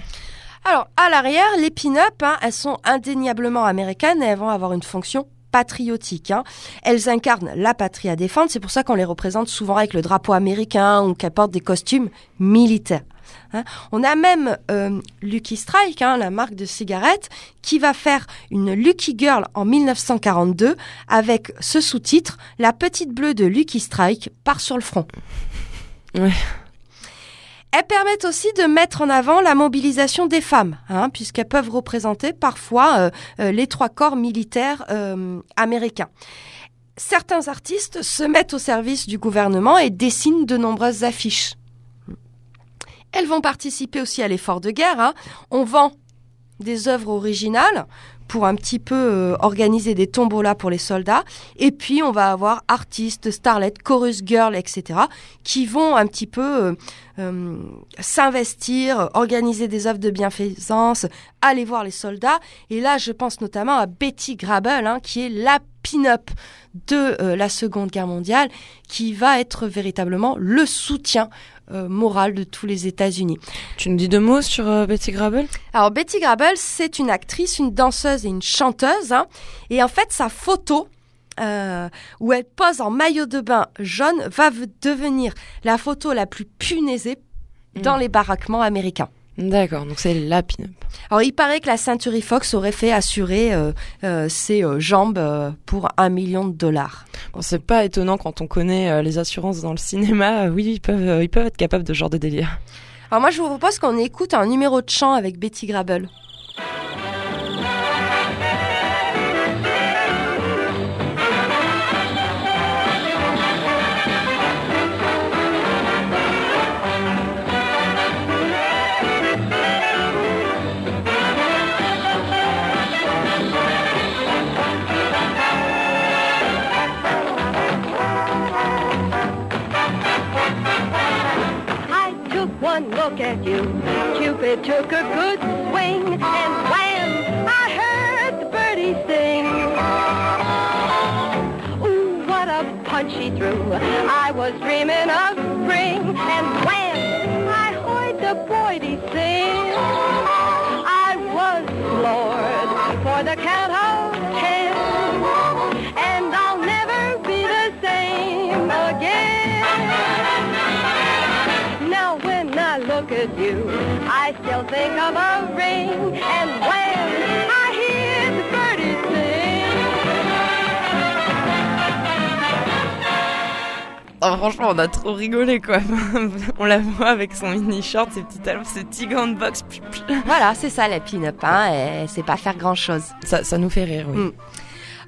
Alors, à l'arrière, les pin-up, hein, elles sont indéniablement américaines et elles vont avoir une fonction patriotique. hein. Elles incarnent la patrie à défendre, c'est pour ça qu'on les représente souvent avec le drapeau américain ou qu'elles portent des costumes militaires. hein. On a même euh, Lucky Strike, hein, la marque de cigarettes, qui va faire une Lucky Girl en 1942 avec ce sous-titre La petite bleue de Lucky Strike part sur le front. Ouais. Elles permettent aussi de mettre en avant la mobilisation des femmes, hein, puisqu'elles peuvent représenter parfois euh, euh, les trois corps militaires euh, américains. Certains artistes se mettent au service du gouvernement et dessinent de nombreuses affiches. Elles vont participer aussi à l'effort de guerre. hein. On vend des œuvres originales pour un petit peu euh, organiser des tombolas pour les soldats. Et puis, on va avoir artistes, starlets, chorus girls, etc., qui vont un petit peu euh, euh, s'investir, organiser des œuvres de bienfaisance, aller voir les soldats. Et là, je pense notamment à Betty Grable, hein, qui est la pin-up de la Seconde Guerre mondiale, qui va être véritablement le soutien euh, moral de tous les États-Unis. Tu nous dis deux mots sur euh, Betty Grable? Alors Betty Grable, c'est une actrice, une danseuse et une chanteuse. hein. et en fait, sa photo euh, où elle pose en maillot de bain jaune va devenir la photo la plus punaisée dans Mm. les baraquements américains. D'accord, donc c'est la pin-up. Alors il paraît que la Century Fox aurait fait assurer euh, euh, ses euh, jambes euh, pour un million de dollars. Bon, c'est pas étonnant quand on connaît euh, les assurances dans le cinéma. oui, ils peuvent, euh, ils peuvent être capables de ce genre de délire. Alors moi je vous propose qu'on écoute un numéro de chant avec Betty Grable. At you. Cupid took a good swing, and wham! I heard the birdie sing. Ooh, what a punch he threw! I was dreaming of spring, and wham! I heard the birdie sing. I was floored for the count of you, I still think of a ring. And when I hear the birdies sing, Oh, franchement, on a trop rigolé quoi. on la voit avec son mini short, ses petits talons, ses petits gants de boxe. Voilà, c'est ça la pin-up, hein, et c'est pas faire grand-chose. Ça, ça nous fait rire, oui. Mm.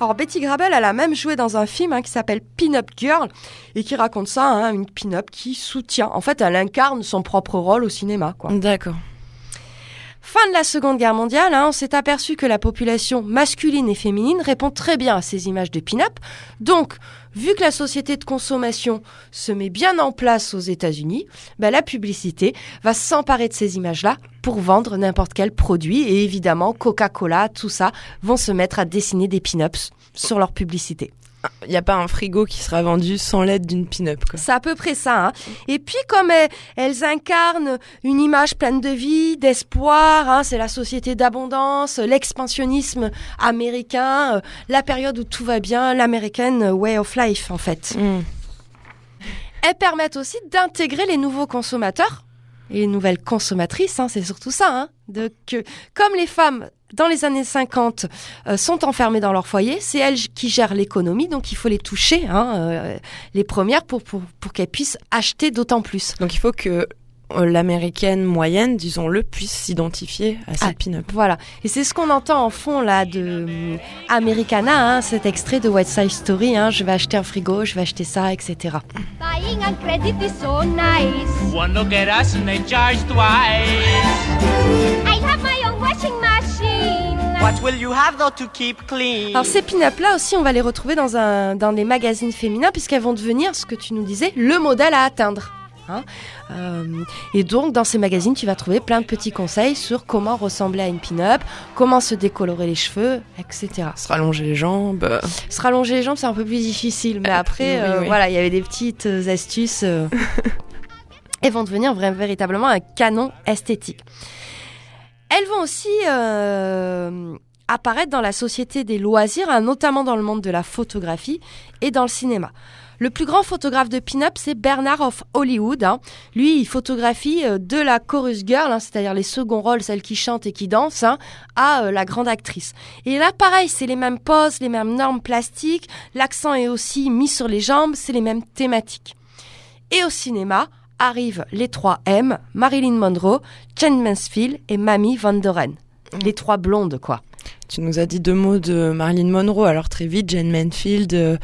Alors Betty Grable, elle a même joué dans un film hein, qui s'appelle Pin-Up Girl et qui raconte ça, hein, une pin-up qui soutient. En fait, elle incarne son propre rôle au cinéma. Quoi. D'accord. Fin de la Seconde Guerre mondiale, hein, on s'est aperçu que la population masculine et féminine répond très bien à ces images de pin-up. Donc, vu que la société de consommation se met bien en place aux États-Unis, bah, la publicité va s'emparer de ces images-là pour vendre n'importe quel produit. Et évidemment, Coca-Cola, tout ça, vont se mettre à dessiner des pin-ups sur leur publicité. Il n'y a pas un frigo qui sera vendu sans l'aide d'une pin-up. C'est à peu près ça. hein. Et puis, comme elles, elles incarnent une image pleine de vie, d'espoir, hein, c'est la société d'abondance, l'expansionnisme américain, euh, la période où tout va bien, l'American way of life, en fait. Mm. Elles permettent aussi d'intégrer les nouveaux consommateurs et les nouvelles consommatrices, hein, c'est surtout ça. Hein, de, que, comme les femmes dans les années 50 euh, sont enfermées dans leur foyer, c'est elles qui gèrent l'économie, donc il faut les toucher, hein, euh, les premières, pour, pour, pour qu'elles puissent acheter d'autant plus. Donc il faut que euh, l'américaine moyenne, disons-le, puisse s'identifier à cette Ah. pin-up. Voilà. Et c'est ce qu'on entend en fond là de euh, Americana, hein, cet extrait de West Side Story. Hein, je vais acheter un frigo, je vais acheter ça, etc. Buying on credit is so nice. One look at us and they charge twice. I have my own washing machine. What will you have though to keep clean? Alors ces pin-up là aussi, on va les retrouver dans, un, dans les magazines féminins puisqu'elles vont devenir, ce que tu nous disais, le modèle à atteindre. hein. Euh, et donc dans ces magazines, tu vas trouver plein de petits conseils sur comment ressembler à une pin-up, comment se décolorer les cheveux, etc. Se rallonger les jambes. Se rallonger les jambes, c'est un peu plus difficile, mais A après, euh, oui. voilà, il y avait des petites euh, astuces. euh, elles vont devenir véritablement un canon esthétique. Elles vont aussi euh, apparaître dans la société des loisirs, hein, notamment dans le monde de la photographie et dans le cinéma. Le plus grand photographe de pin-up, c'est Bernard of Hollywood. hein. Lui, il photographie euh, de la chorus girl, hein, c'est-à-dire les seconds rôles, celles qui chantent et qui dansent, à euh, la grande actrice. Et là, pareil, c'est les mêmes poses, les mêmes normes plastiques, l'accent est aussi mis sur les jambes, c'est les mêmes thématiques. Et au cinéma arrivent les trois M, Marilyn Monroe, Jane Mansfield et Mamie Van Doren. Les trois blondes, quoi. Tu nous as dit deux mots de Marilyn Monroe, alors très vite, Jane Manfield. euh,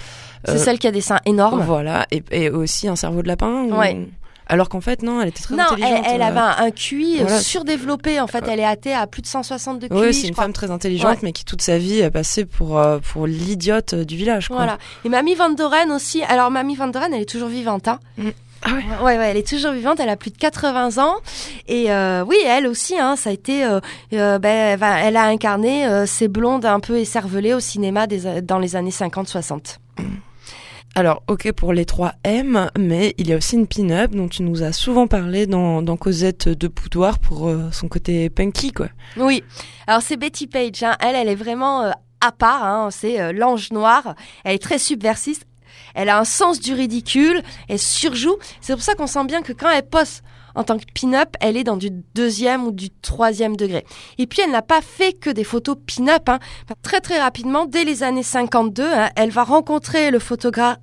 C'est euh, celle qui a des seins énormes. Voilà, et, et aussi un cerveau de lapin. ou- Ouais. Alors qu'en fait, non, elle était très Non, elle, intelligente. elle euh, avait un, un QI voilà. surdéveloppé. En fait, elle est athée à plus de 160 de QI. Oui, c'est une crois. femme très intelligente, Ouais. mais qui toute sa vie a passé pour, euh, pour l'idiote du village. Quoi. Voilà. Et Mamie Van Doren aussi. Alors, Mamie Van Doren, elle est toujours vivante. Hein. Ah ouais. Ouais, ouais, elle est toujours vivante. Elle a plus de 80 ans. Et euh, oui, elle aussi, hein, ça a été. euh, euh, ben, elle a incarné ces blondes un peu écervelées au cinéma des, dans les années 50-60. Alors, ok pour les trois M, mais il y a aussi une pin-up dont tu nous as souvent parlé dans, dans Cosette de Boudoir pour son côté punky, quoi. Oui. Alors c'est Betty Page. hein. Elle, elle est vraiment à part. hein. C'est euh, l'ange noir. Elle est très subversive. Elle a un sens du ridicule. Elle surjoue. C'est pour ça qu'on sent bien que quand elle poste en tant que pin-up, elle est dans du deuxième ou du troisième degré. Et puis elle n'a pas fait que des photos pin-up. hein. Très très rapidement, dès les années 52, hein, elle va rencontrer le photographe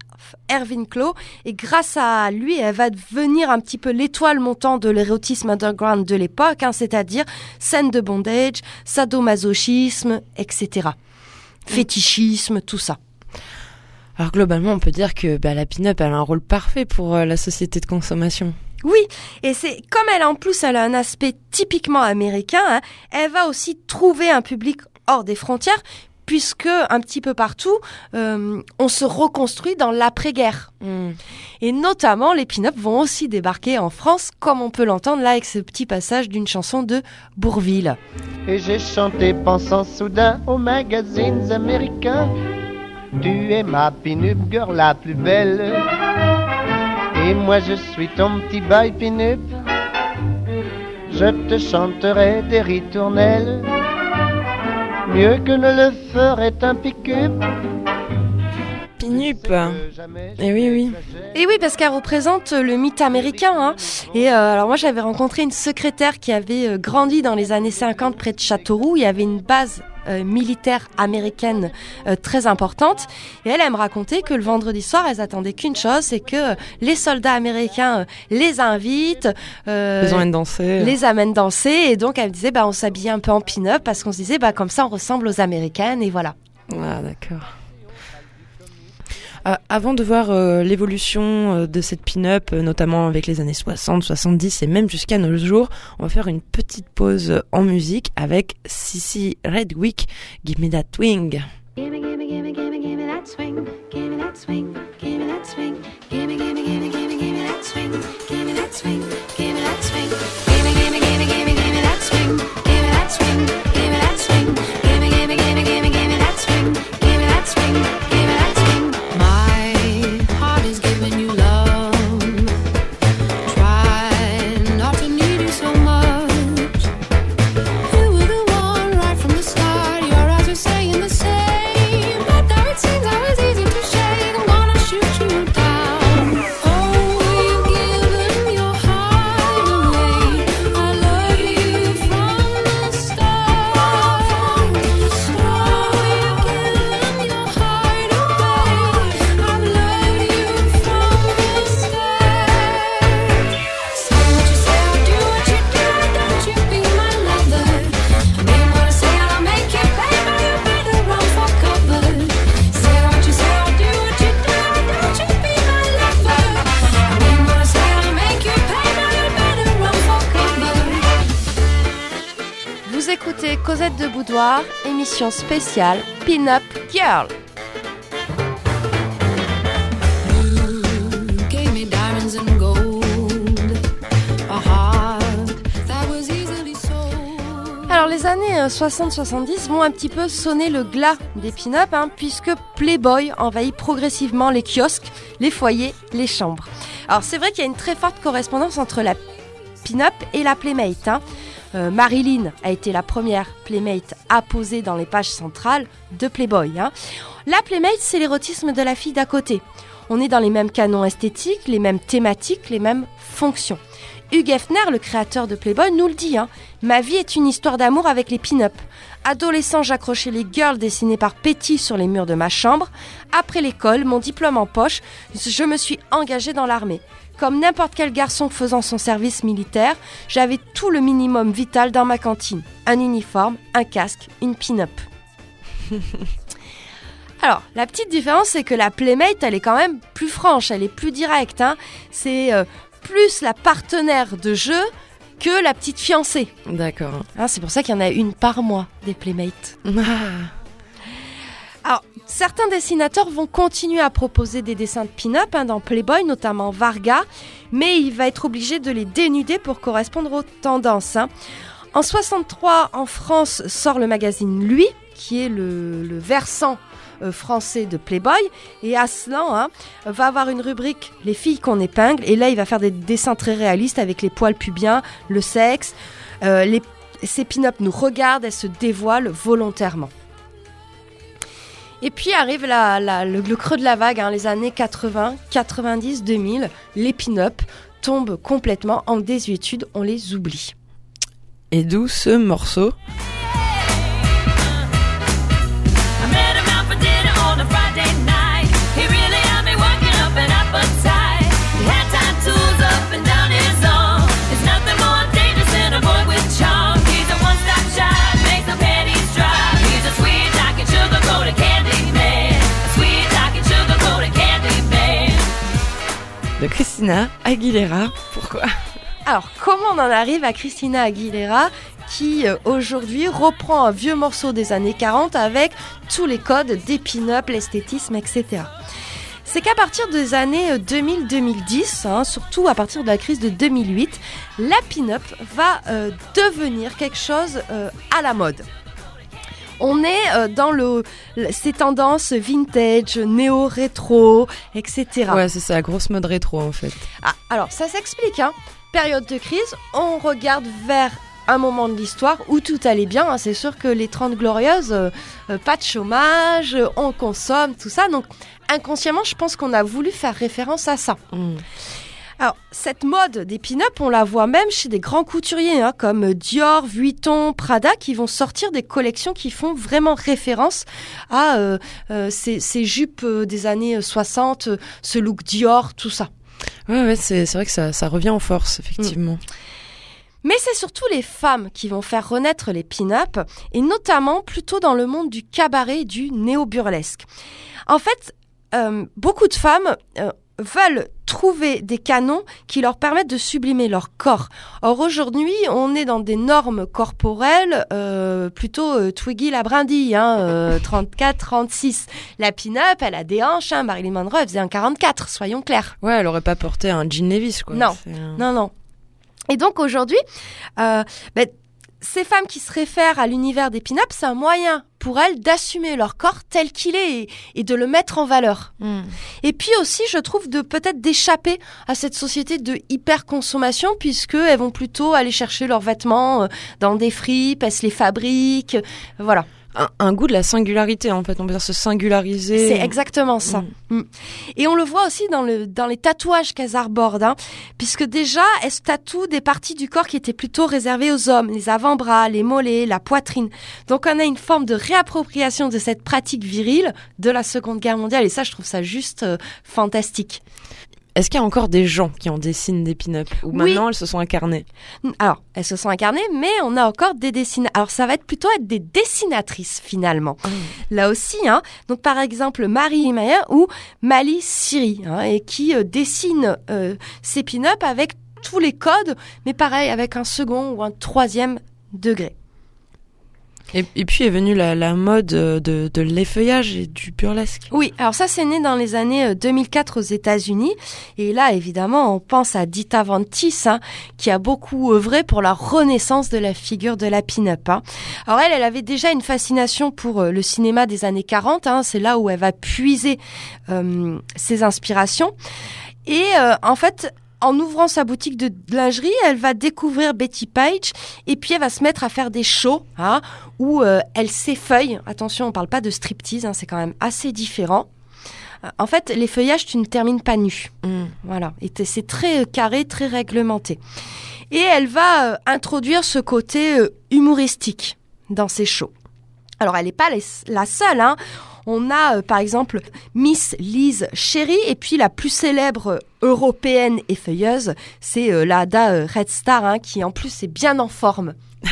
Erwin Klo et grâce à lui, elle va devenir un petit peu l'étoile montante de l'érotisme underground de l'époque, hein, c'est-à-dire scène de bondage, sadomasochisme, etc. Fétichisme, tout ça. Alors globalement, on peut dire que bah, la pin-up, elle a un rôle parfait pour euh, la société de consommation. Oui, et c'est comme elle en plus elle a un aspect typiquement américain, hein, elle va aussi trouver un public hors des frontières puisque un petit peu partout euh, on se reconstruit dans l'après-guerre. Et notamment les pin-up vont aussi débarquer en France comme on peut l'entendre là avec ce petit passage d'une chanson de Bourville. Et j'ai chanté pensant soudain aux magazines américains. Tu es ma pin-up girl la plus belle. Et moi je suis ton petit boy pin-up. Je te chanterai des ritournelles. Mieux que ne le ferait un pick-up. Pin-up. Eh oui, oui. Et oui, parce qu'elle représente le mythe américain. hein. Et euh, alors moi, j'avais rencontré une secrétaire qui avait euh, grandi dans les années 50 près de Châteauroux. Il y avait une base euh, militaire américaine euh, très importante. Et elle, elle me racontait que le vendredi soir, elles attendaient qu'une chose, c'est que les soldats américains euh, les invitent, envie de danser. les amènent danser. Et donc, elle me disait, bah, on s'habillait un peu en pin-up parce qu'on se disait, bah, comme ça, on ressemble aux américaines. Et voilà. Ah, d'accord. Euh, avant de voir euh, l'évolution euh, de cette pin-up, euh, notamment avec les années 60, 70 et même jusqu'à nos jours, on va faire une petite pause euh, en musique avec Sissy Redwick, Give Me That Wing. Gimme, gimme, gimme, gimme, gimme that swing. Gimme that swing. Gimme that swing. Gimme, gimme, gimme, gimme, gimme that swing. Gimme that swing. Gimme that Histoire, émission spéciale Pin-Up Girl. Alors les années euh, 60-70 vont un petit peu sonner le glas des pin-up hein, puisque Playboy envahit progressivement les kiosques, les foyers, les chambres. Alors c'est vrai qu'il y a une très forte correspondance entre la pin-up et la playmate. hein. Euh, Marilyn a été la première playmate à poser dans les pages centrales de Playboy. hein. La playmate, c'est l'érotisme de la fille d'à côté. On est dans les mêmes canons esthétiques, les mêmes thématiques, les mêmes fonctions. Hugh Hefner, le créateur de Playboy, nous le dit. hein. Ma vie est une histoire d'amour avec les pin-up. Adolescent, j'accrochais les girls dessinées par Petty sur les murs de ma chambre. Après l'école, mon diplôme en poche, je me suis engagée dans l'armée. Comme n'importe quel garçon faisant son service militaire, j'avais tout le minimum vital dans ma cantine. Un uniforme, un casque, une pin-up. Alors, la petite différence, c'est que la playmate, elle est quand même plus franche, elle est plus directe. hein. C'est euh, plus la partenaire de jeu que la petite fiancée. D'accord. Hein, c'est pour ça qu'il y en a une par mois, des playmates. Alors, certains dessinateurs vont continuer à proposer des dessins de pin-up hein, dans Playboy, notamment Varga, mais il va être obligé de les dénuder pour correspondre aux tendances. hein. En 63, en France, sort le magazine Lui, qui est le, versant euh, français de Playboy, et Aslan hein, va avoir une rubrique Les filles qu'on épingle, et là il va faire des dessins très réalistes avec les poils pubiens, le sexe. Euh, les, ces pin-up nous regardent, elles se dévoilent volontairement. Et puis arrive le creux de la vague, hein, les années 80, 90, 2000, les pin-up tombent complètement. En désuétude, on les oublie. Et d'où ce morceau? De Christina Aguilera. Pourquoi? Alors, comment on en arrive à Christina Aguilera qui euh, aujourd'hui reprend un vieux morceau des années 40 avec tous les codes des pin-up, l'esthétisme, etc. C'est qu'à partir des années euh, 2000-2010, hein, surtout à partir de la crise de 2008, la pin-up va euh, devenir quelque chose euh, à la mode. On est euh, dans le, ces tendances vintage, néo-rétro, etc. Ouais, c'est ça, la grosse mode rétro en fait. Ah, alors, ça s'explique. Hein. Période de crise, on regarde vers un moment de l'histoire où tout allait bien. hein. C'est sûr que les 30 glorieuses, euh, euh, pas de chômage, on consomme, tout ça. Donc, inconsciemment, je pense qu'on a voulu faire référence à ça. Mm. Alors, cette mode des pin-up, on la voit même chez des grands couturiers, hein, comme Dior, Vuitton, Prada, qui vont sortir des collections qui font vraiment référence à euh, euh, ces, ces jupes euh, des années 60, euh, ce look Dior, tout ça. Ouais, ouais, c'est vrai que ça, ça revient en force, effectivement. Mais c'est surtout les femmes qui vont faire renaître les pin-up, et notamment plutôt dans le monde du cabaret et du néo-burlesque. En fait, euh, beaucoup de femmes euh, veulent trouver des canons qui leur permettent de sublimer leur corps. Or aujourd'hui, on est dans des normes corporelles euh, plutôt euh, Twiggy la brindille, hein, euh, 34-36. La pin-up, elle a des hanches, hein, Marilyn Monroe, elle faisait un 44, soyons clairs. Ouais, elle aurait pas porté un jean Levis, quoi. Non. Non, non. Et donc aujourd'hui, euh, ben, ces femmes qui se réfèrent à l'univers des pin-up, c'est un moyen pour elles d'assumer leur corps tel qu'il est et, et de le mettre en valeur. Mm. Et puis aussi, je trouve de peut-être d'échapper à cette société de hyper-consommation puisque elles vont plutôt aller chercher leurs vêtements euh, dans des fripes, elles se les fabriquent, euh, voilà. Un, un goût de la singularité, en fait. On peut dire se singulariser. C'est exactement ça. Mm. Et on le voit aussi dans, le, dans les tatouages qu'elles arbordent, hein, puisque déjà, elles se tatouent des parties du corps qui étaient plutôt réservées aux hommes, les avant-bras, les mollets, la poitrine. Donc on a une forme de réappropriation de cette pratique virile de la Seconde Guerre mondiale, et ça, je trouve ça juste euh, fantastique. Est-ce qu'il y a encore des gens qui en dessinent des pin-up Ou Oui. maintenant elles se sont incarnées? Alors, elles se sont incarnées, mais on a encore des dessinateurs. Alors, ça va être plutôt être des dessinatrices, finalement. Là aussi, hein. Donc, par exemple, Marie Mayer ou Mali Siri, hein, et qui euh, dessine euh, ses pin-up avec tous les codes, mais pareil, avec un second ou un troisième degré. Et, puis est venue la, mode euh, de, de l'effeuillage et du burlesque. Oui, alors ça c'est né dans les années euh, 2004 aux États-Unis et là évidemment on pense à Dita Van Tis hein, qui a beaucoup œuvré pour la renaissance de la figure de la pin-up. hein. Alors elle, elle avait déjà une fascination pour euh, le cinéma des années 40, hein, c'est là où elle va puiser euh, ses inspirations et euh, en fait en ouvrant sa boutique de lingerie, elle va découvrir Betty Page et puis elle va se mettre à faire des shows hein, où euh, elle s'effeuille. Attention, on parle pas de striptease, hein, c'est quand même assez différent. Euh, En fait, les feuillages, tu ne termines pas nu. Mm. Voilà, et c'est très euh, carré, très réglementé. Et elle va euh, introduire ce côté humoristique dans ses shows. Alors, elle n'est pas les- la seule. Hein. On a euh, par exemple Miss Lise Sherry et puis la plus célèbre euh, européenne effeuilleuse, c'est euh, la euh, Red Star hein, qui en plus est bien en forme.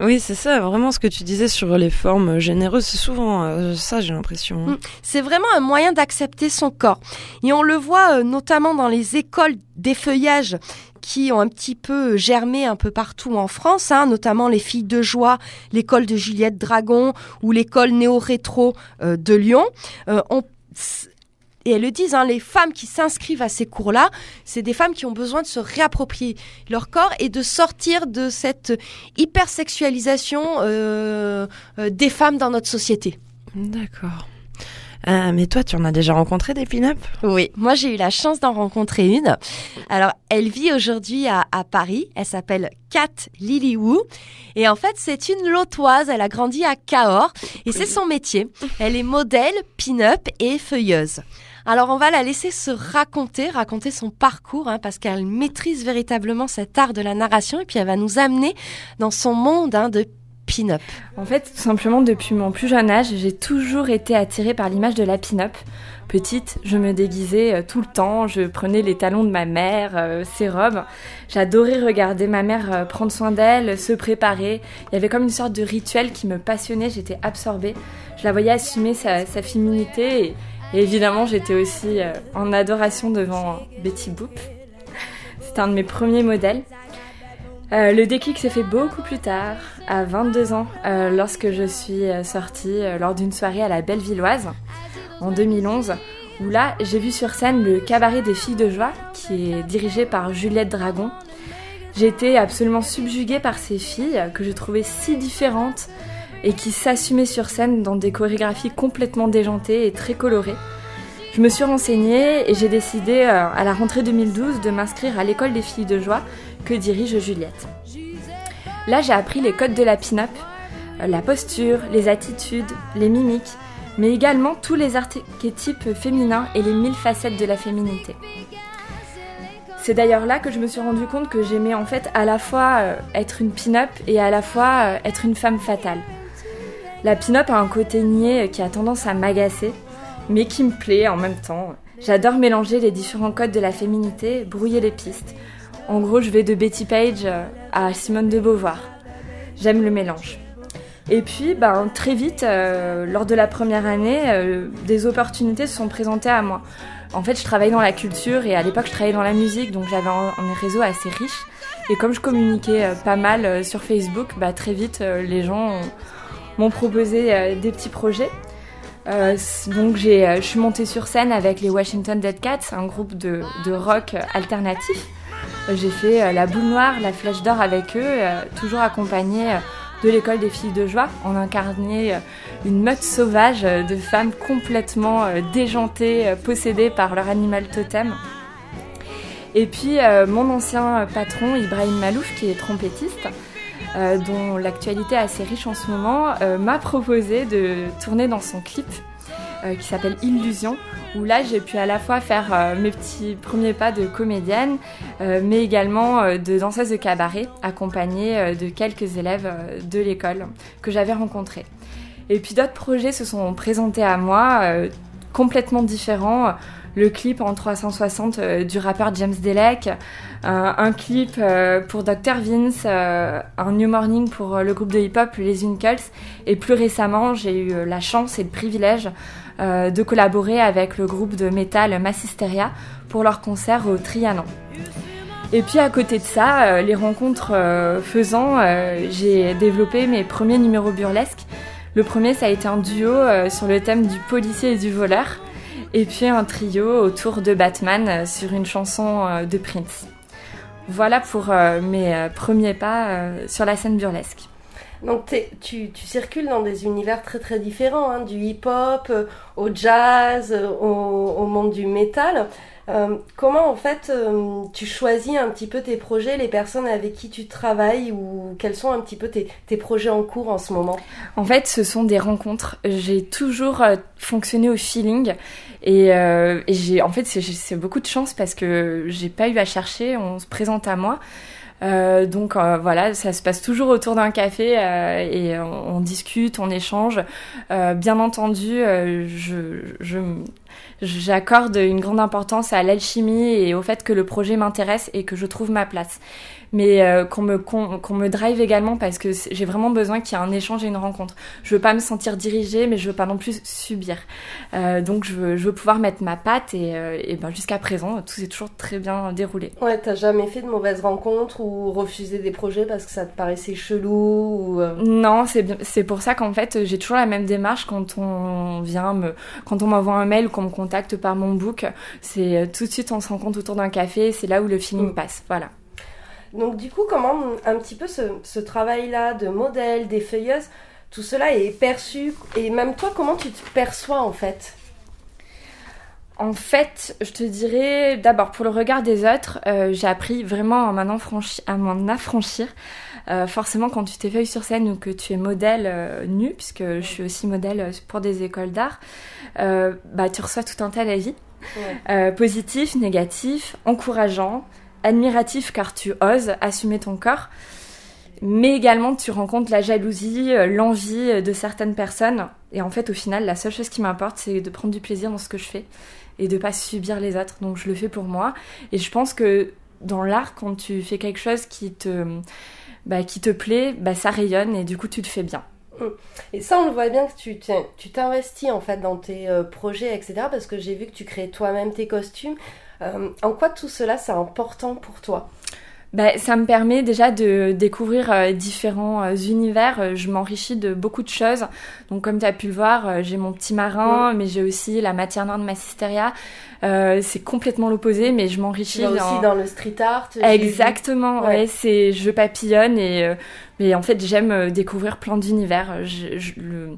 Oui, c'est ça, vraiment ce que tu disais sur les formes généreuses, c'est souvent euh, ça, j'ai l'impression. Mm. C'est vraiment un moyen d'accepter son corps. Et on le voit euh, notamment dans les écoles d'effeuillage qui ont un petit peu germé un peu partout en France, hein, notamment les filles de joie, l'école de Juliette Dragon ou l'école néo-rétro euh, de Lyon. Euh, et elles le disent, hein, les femmes qui s'inscrivent à ces cours-là, c'est des femmes qui ont besoin de se réapproprier leur corps et de sortir de cette hypersexualisation euh, euh, des femmes dans notre société. D'accord. Ah, mais toi, tu en as déjà rencontré des pin-up Oui, moi j'ai eu la chance d'en rencontrer une. Alors, elle vit aujourd'hui à, Paris. Elle s'appelle Kat Lily Wu. Et en fait, c'est une lotoise. Elle a grandi à Cahors. Et c'est son métier. Elle est modèle, pin-up et feuilleuse. Alors, on va la laisser se raconter, raconter son parcours, hein, parce qu'elle maîtrise véritablement cet art de la narration. Et puis, elle va nous amener dans son monde hein, de En fait, tout simplement, depuis mon plus jeune âge, j'ai toujours été attirée par l'image de la pin-up. Petite, je me déguisais euh, tout le temps, je prenais les talons de ma mère, euh, ses robes. J'adorais regarder ma mère euh, prendre soin d'elle, se préparer. Il y avait comme une sorte de rituel qui me passionnait, j'étais absorbée. Je la voyais assumer sa, féminité et, et évidemment, j'étais aussi en adoration devant Betty Boop. C'était un de mes premiers modèles. Euh, le déclic s'est fait beaucoup plus tard, à 22 ans, euh, lorsque je suis euh, sortie lors d'une soirée à la Bellevilloise en 2011, où là j'ai vu sur scène le cabaret des filles de joie, qui est dirigé par Juliette Dragon. Été absolument subjuguée par ces filles que je trouvais si différentes et qui s'assumaient sur scène dans des chorégraphies complètement déjantées et très colorées. Je me suis renseignée et j'ai décidé à la rentrée 2012 de m'inscrire à l'école des filles de joie que dirige Juliette. Là, j'ai appris les codes de la pin-up, euh, la posture, les attitudes, les mimiques, mais également tous les archétypes féminins et les mille facettes de la féminité. C'est d'ailleurs là que je me suis rendu compte que j'aimais en fait à la fois euh, être une pin-up et à la fois euh, être une femme fatale. La pin-up a un côté niais qui a tendance à m'agacer, mais qui me plaît en même temps. J'adore mélanger les différents codes de la féminité, brouiller les pistes. En gros, je vais de Betty Page euh, à Simone de Beauvoir. J'aime le mélange. Et puis, ben, très vite, euh, lors de la première année, euh, des opportunités se sont présentées à moi. En fait, je travaillais dans la culture et à l'époque, je travaillais dans la musique, donc j'avais un, réseau assez riche. Et comme je communiquais pas mal sur Facebook, bah, très vite, les gens ont- m'ont proposé des petits projets. Donc je suis montée sur scène avec les Washington Dead Cats, un groupe de, rock alternatif. J'ai fait euh, la boule noire, la flèche d'or avec eux, euh, toujours accompagnée euh, de l'école des filles de joie. On incarnait une meute sauvage de femmes complètement déjantées, possédées par leur animal totem. Et puis mon ancien patron, Ibrahim Malouf, qui est trompettiste, dont l'actualité est assez riche en ce moment, m'a proposé de tourner dans son clip euh, qui s'appelle Illusion, où là j'ai pu à la fois faire euh, mes petits premiers pas de comédienne, euh, mais également de danseuse de cabaret, accompagnée de quelques élèves de l'école que j'avais rencontrés. Et puis d'autres projets se sont présentés à moi, complètement différents. Le clip en 360 euh, du rappeur James Delec, un clip pour Dr. Vince, un New Morning pour le groupe de hip-hop Les Uncles, et plus récemment j'ai eu la chance et le privilège euh, de collaborer avec le groupe de métal Massisteria pour leur concert au Trianon. Et puis à côté de ça, euh, les rencontres euh, faisant, euh, j'ai développé mes premiers numéros burlesques. Le premier, ça a été un duo sur le thème du policier et du voleur. Et puis un trio autour de Batman sur une chanson de Prince. Voilà pour mes premiers pas sur la scène burlesque. Donc tu, circules dans des univers très très différents, hein, du hip-hop euh, au jazz, euh, au, monde du métal. Euh, comment en fait tu choisis un petit peu tes projets, les personnes avec qui tu travailles ou quels sont un petit peu tes, projets en cours en ce moment? En fait, ce sont des rencontres. J'ai toujours fonctionné au feeling et, j'ai, en fait, c'est beaucoup de chance parce que j'ai pas eu à chercher. On se présente à moi. Euh, donc euh, voilà, ça se passe toujours autour d'un café euh, et on, discute, on échange. Euh, bien entendu, j'accorde une grande importance à l'alchimie et au fait que le projet m'intéresse et que je trouve ma place. Mais euh, qu'on me qu'on, qu'on me drive également parce que j'ai vraiment besoin qu'il y ait un échange et une rencontre. Je veux pas me sentir dirigée, mais je veux pas non plus subir. Euh, donc je veux, je veux pouvoir mettre ma patte et, euh, et ben jusqu'à présent tout s'est toujours très bien déroulé. Ouais, t'as jamais fait de mauvaises rencontres ou refusé des projets parce que ça te paraissait chelou ou euh, Non, c'est c'est pour ça qu'en fait j'ai toujours la même démarche quand on vient me, quand on m'envoie un mail ou qu'on me contacte par mon book. C'est euh, tout de suite on se rencontre autour d'un café, c'est là où le feeling Mm. passe. Voilà. Donc du coup, comment un petit peu ce, ce travail-là de modèle, d'effeuilleuse, tout cela est perçu et même toi, comment tu te perçois en fait? En fait, je te dirais d'abord pour le regard des autres, euh, j'ai appris vraiment à m'en affranchi- à m'en affranchir. Euh, forcément, quand tu t'effeuilles sur scène ou que tu es modèle euh, nu, puisque je suis aussi modèle pour des écoles d'art, bah, tu reçois tout un tas d'avis. Ouais. Euh, positif, négatif, encourageant, admiratif car tu oses assumer ton corps. Mais également, tu rencontres la jalousie, euh, l'envie euh, de certaines personnes. Et en fait, au final, la seule chose qui m'importe, c'est de prendre du plaisir dans ce que je fais et de pas subir les autres. Donc, je le fais pour moi. Et je pense que dans l'art, quand tu fais quelque chose qui te, bah, qui te plaît, bah, ça rayonne et du coup, tu te fais bien. Et ça, on le voit bien que tu t'investis en fait dans tes euh, projets, etc. Parce que j'ai vu que tu crées toi-même tes costumes. Euh, en quoi tout cela, c'est important pour toi Bah, ça me permet déjà de découvrir euh, différents euh, univers. Je m'enrichis de beaucoup de choses. Donc, comme tu as pu le voir, j'ai mon petit marin, mais j'ai aussi la matière noire de Massisteria. Euh, c'est complètement l'opposé, mais je m'enrichis dans... aussi dans le street art. Exactement, Ouais. ouais, c'est je papillonne et mais en fait j'aime découvrir plein d'univers. Je, je, le-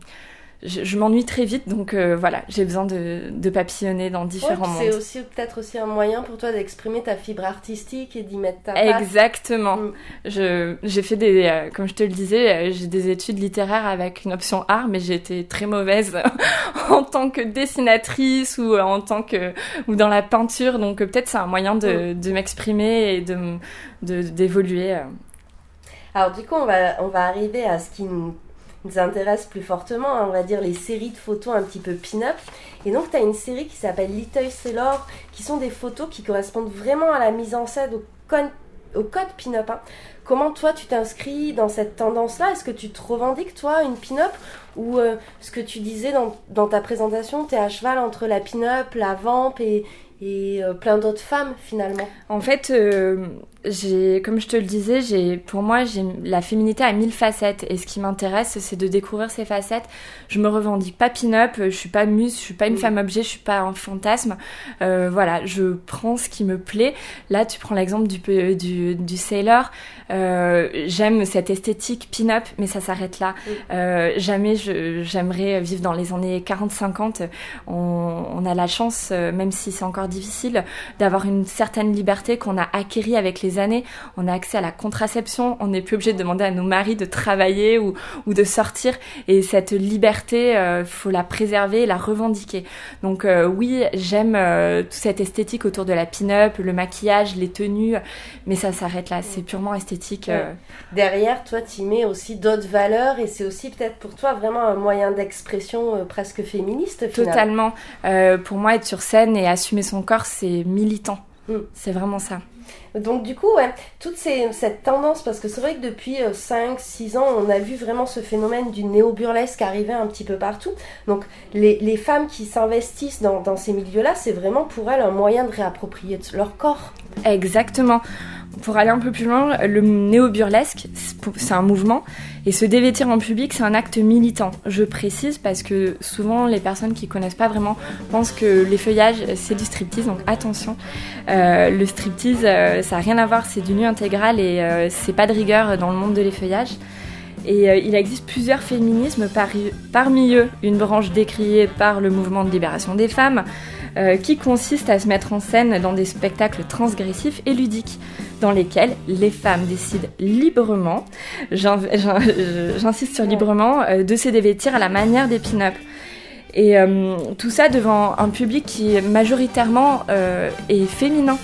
je, je m'ennuie très vite, donc euh, voilà, j'ai besoin de, de papillonner dans Ouais, différents puis c'est aussi peut-être aussi un moyen pour toi d'exprimer ta fibre artistique et d'y mettre ta patte. Exactement. Mm. Je j'ai fait des, euh, comme je te le disais, euh, j'ai des études littéraires avec une option art, mais j'ai été très mauvaise en tant que dessinatrice ou en tant que ou dans la peinture, donc peut-être c'est un moyen de, de m'exprimer et de d'évoluer. Alors du coup, on va, on va arriver à ce qui nous, nous intéresse plus fortement, hein, on va dire les séries de photos un petit peu pin-up. Et donc, tu as une série qui s'appelle Little Sailor, qui sont des photos qui correspondent vraiment à la mise en scène, au, code pin-up. hein. Comment toi, tu t'inscris dans cette tendance-là? Est-ce que tu te revendiques, toi, une pin-up? Ou euh, ce que tu disais dans, ta présentation, tu es à cheval entre la pin-up, la vamp et, et euh, plein d'autres femmes, finalement? En fait, euh, j'ai, comme je te le disais, j'ai, pour moi, j'ai, la féminité a mille facettes. Et ce qui m'intéresse, c'est de découvrir ces facettes. Je me revendique pas pin-up, je suis pas muse, je suis pas une Mm. femme objet, je suis pas un fantasme. Euh, voilà, je prends ce qui me plaît. Là, tu prends l'exemple du, du, du sailor. Euh, j'aime cette esthétique pin-up, mais ça s'arrête là. Mm. Euh, jamais je, j'aimerais vivre dans les années 40-50. On, on a la chance, euh, même si c'est encore difficile, d'avoir une certaine liberté qu'on a acquérie avec les années. On a accès à la contraception, on n'est plus obligé de demander à nos maris de travailler ou, ou de sortir. Et cette liberté, euh, faut la préserver, la revendiquer. Donc euh, oui, j'aime euh, toute cette esthétique autour de la pin-up, le maquillage, les tenues, mais ça s'arrête là. C'est purement esthétique. euh. derrière, toi, tu y mets aussi d'autres valeurs et c'est aussi peut-être pour toi vraiment un moyen d'expression presque féministe finalement. Totalement. Pour moi, être sur scène et assumer son corps, c'est militant. Mm. C'est vraiment ça. Donc du coup, toute cette tendance, parce que c'est vrai que depuis 5-6 ans, on a vu vraiment ce phénomène du néo-burlesque arriver un petit peu partout. Donc les, femmes qui s'investissent dans ces milieux-là, c'est vraiment pour elles un moyen de réapproprier leur corps. Exactement. Pour aller un peu plus loin, le néo-burlesque, c'est un mouvement, et se dévêtir en public, c'est un acte militant. Je précise parce que souvent les personnes qui connaissent pas vraiment pensent que les feuillages, c'est du striptease, donc attention. Euh, le striptease, euh, ça n'a rien à voir, c'est du nu intégral et euh, c'est pas de rigueur dans le monde de l'effeuillage. Et euh, il existe plusieurs féminismes, par- parmi eux une branche décriée par le mouvement de libération des femmes, qui consiste à se mettre en scène dans des spectacles transgressifs et ludiques, dans lesquels les femmes décident librement, j'in- j'in- j'insiste sur librement, euh, de se dévêtir à la manière des pin-up. Et euh, tout ça devant un public qui majoritairement euh, est féminin.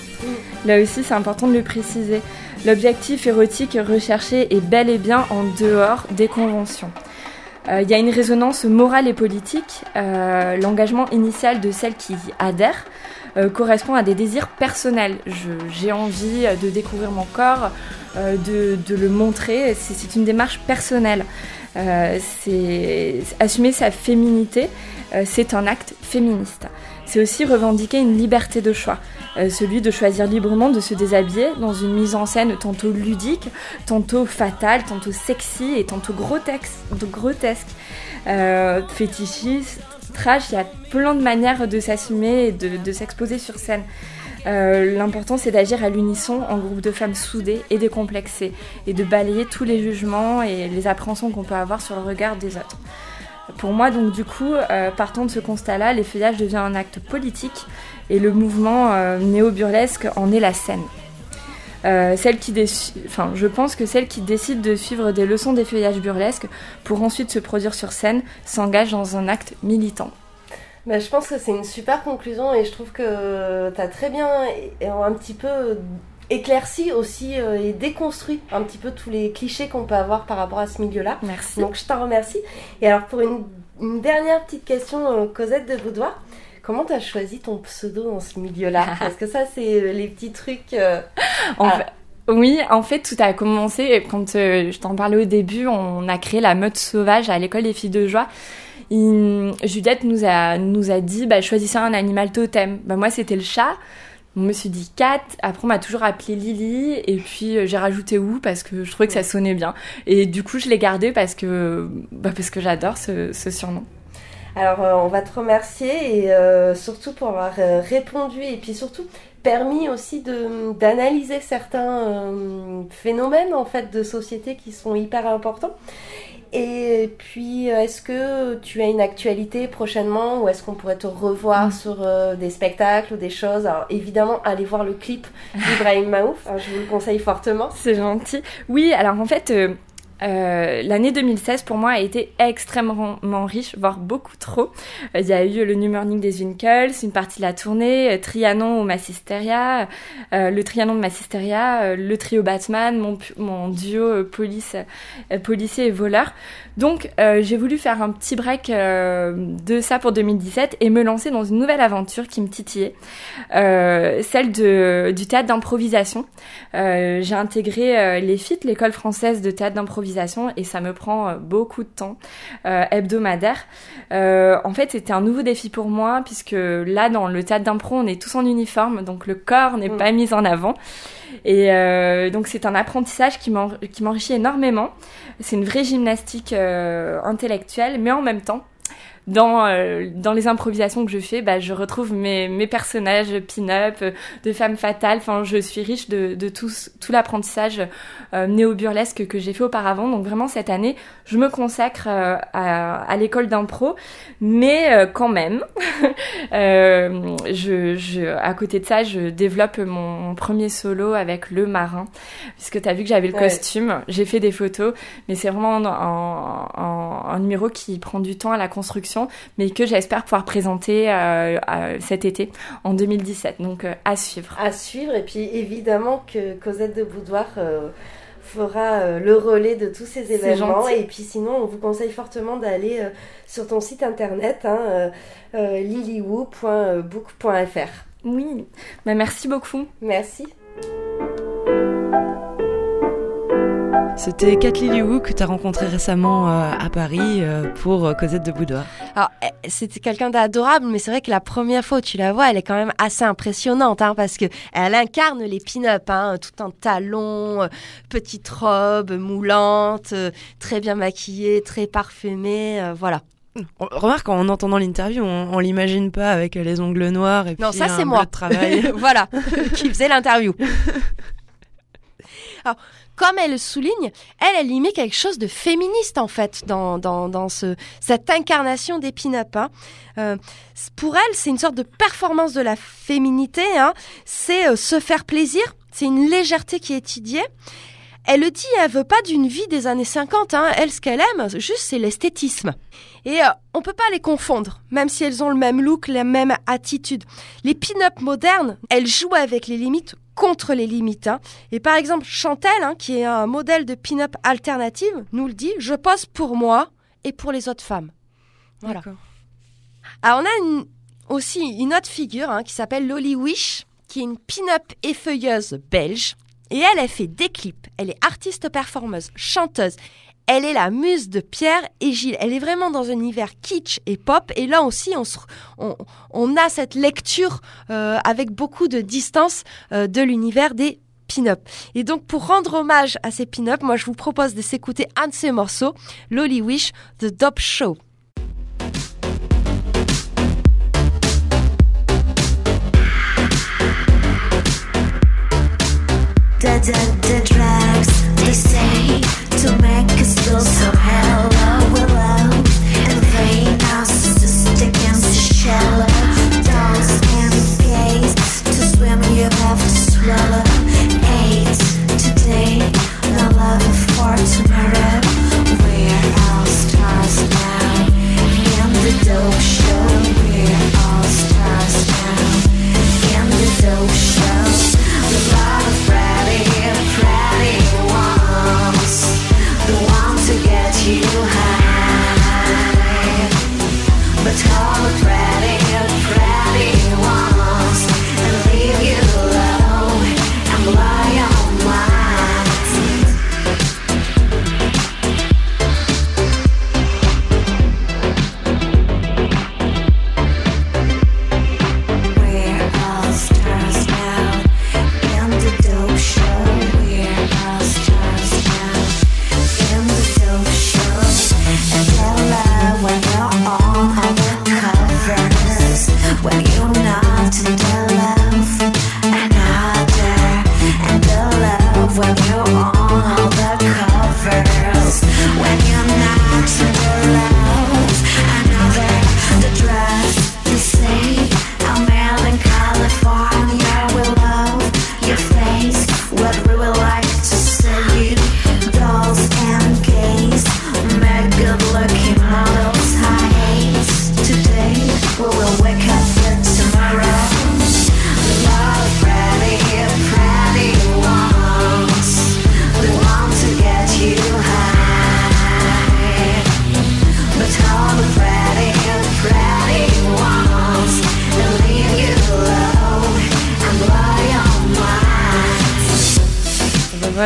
Là aussi, c'est important de le préciser. L'objectif érotique recherché est bel et bien en dehors des conventions. Euh, Il y a une résonance morale et politique. Euh, L'engagement initial de celles qui y adhèrent euh, correspond à des désirs personnels. J'ai envie de découvrir mon corps, euh, de, de le montrer. C'est une démarche personnelle. Euh, assumer sa féminité, euh, c'est un acte féministe. C'est aussi revendiquer une liberté de choix, euh, celui de choisir librement de se déshabiller dans une mise en scène tantôt ludique, tantôt fatale, tantôt sexy et tantôt grotesque. Euh, fétichiste, trash, il y a plein de manières de s'assumer et de, de s'exposer sur scène. Euh, L'important c'est d'agir à l'unisson en groupe de femmes soudées et décomplexées et de balayer tous les jugements et les appréhensions qu'on peut avoir sur le regard des autres. Pour moi, donc, du coup, euh, partant de ce constat-là, l'effeuillage devient un acte politique et le mouvement euh, néo-burlesque en est la scène. Euh, celle qui enfin, je pense que celle qui décide de suivre des leçons d'effeuillage burlesque pour ensuite se produire sur scène s'engage dans un acte militant. Bah, je pense que c'est une super conclusion et je trouve que tu as très bien un petit peu éclairci aussi euh, et déconstruit un petit peu tous les clichés qu'on peut avoir par rapport à ce milieu-là. Merci. Donc je t'en remercie. Et alors pour une, une dernière petite question, euh, Cosette de Boudoir, comment tu as choisi ton pseudo dans ce milieu-là? Parce que ça c'est euh, les petits trucs... euh, En fait- oui, en fait, tout a commencé quand euh, je t'en parlais au début. On a créé la meute sauvage à l'école des filles de joie. Il- Juliette nous a, nous a dit bah, choisissez un animal totem. Bah, moi, c'était le chat. Je me suis dit Cat. Après, on m'a toujours appelé Lily. Et puis, euh, j'ai rajouté Ou parce que je trouvais que ça sonnait bien. Et du coup, je l'ai gardé parce que, bah, parce que j'adore ce, ce surnom. Alors, euh, on va te remercier et euh, surtout pour avoir euh, répondu et puis surtout permis aussi de d'analyser certains phénomènes en fait de société qui sont hyper importants. Et puis, euh, est-ce que tu as une actualité prochainement ou est-ce qu'on pourrait te revoir Mm. sur euh, des spectacles ou des choses? Alors, évidemment, allez voir le clip d'Ibrahim Maouf, hein, je vous le conseille fortement. C'est gentil. Oui, alors en fait, euh, euh, l'année 2016 pour moi a été extrêmement riche, voire beaucoup trop. Euh, Il y a eu le New Morning des Winkles, une partie de la tournée, euh, Trianon au Massisteria, le Trianon de Massisteria, le trio Batman, mon, duo police, policier et voleur. Donc j'ai voulu faire un petit break de ça pour 2017 et me lancer dans une nouvelle aventure qui me titillait, celle du théâtre d'improvisation. J'ai intégré les FIT, l'école française de théâtre d'improvisation, et ça me prend euh, beaucoup de temps euh, hebdomadaire. Euh, en fait, c'était un nouveau défi pour moi, puisque là, dans le théâtre d'impro, on est tous en uniforme, donc le corps n'est Mm. pas mis en avant. Et euh, donc, c'est un apprentissage qui m'en- qui m'enrichit énormément. C'est une vraie gymnastique intellectuelle, mais en même temps, dans, euh, dans les improvisations que je fais, bah, je retrouve mes, mes personnages pin-up, euh, de femmes fatales. Enfin, je suis riche de, de tout, tout l'apprentissage euh, néo-burlesque que j'ai fait auparavant. Donc vraiment, cette année, je me consacre euh, à, à l'école d'impro. Mais euh, quand même, euh, je, je, à côté de ça, je développe mon, mon premier solo avec le marin. Puisque tu as vu que j'avais le Ouais. costume, j'ai fait des photos. Mais c'est vraiment un- un- un numéro qui prend du temps à la construction, mais que j'espère pouvoir présenter euh, cet été, en 2017. Donc euh, à suivre. à suivre. Et puis évidemment que Cosette de Boudoir euh, fera le relais de tous ces événements. Et puis sinon, on vous conseille fortement d'aller euh, sur ton site internet hein, euh, euh. Oui, bah, merci beaucoup. Merci. C'était Kathleen Liu que tu as rencontré récemment euh, à Paris euh, pour euh, Cosette de Boudoir. Alors, eh, c'était quelqu'un d'adorable, mais c'est vrai que la première fois où tu la vois, elle est quand même assez impressionnante, hein, parce que elle incarne les pin-up, hein, tout en talons, petite robe moulante, très bien maquillée, très parfumée, euh, voilà. On- Remarque, en entendant l'interview, on, on l'imagine pas avec les ongles noirs et Non, puis ça un c'est moi. de travail. voilà, qui faisait l'interview. Alors, comme elle le souligne, elle, elle y met quelque chose de féministe en fait dans, dans, dans ce, cette incarnation des pin-up. hein. Euh, pour elle, c'est une sorte de performance de la féminité. hein. C'est euh, se faire plaisir. C'est une légèreté qui est étudiée. Elle le dit, elle veut pas d'une vie des années 50. hein. Elle, ce qu'elle aime, juste, c'est l'esthétisme. Et euh, on peut pas les confondre, même si elles ont le même look, la même attitude. Les pin-up modernes, elles jouent avec les limites contre les limites. hein. Et par exemple, Chantel, hein, qui est un modèle de pin-up alternative, nous le dit, je pose pour moi et pour les autres femmes. Voilà. Alors on a une- aussi une autre figure hein, qui s'appelle Lolly Wish, qui est une pin-up effeuilleuse belge. Et elle, elle fait des clips. Elle est artiste performeuse, chanteuse. Elle est la muse de Pierre et Gilles. Elle est vraiment dans un univers kitsch et pop. Et là aussi, on, a cette lecture euh, avec beaucoup de distance euh, de l'univers des pin-up. Et donc, pour rendre hommage à ces pin-up, moi, je vous propose de s'écouter un de ces morceaux, Lolly Wish, The Dope Show. The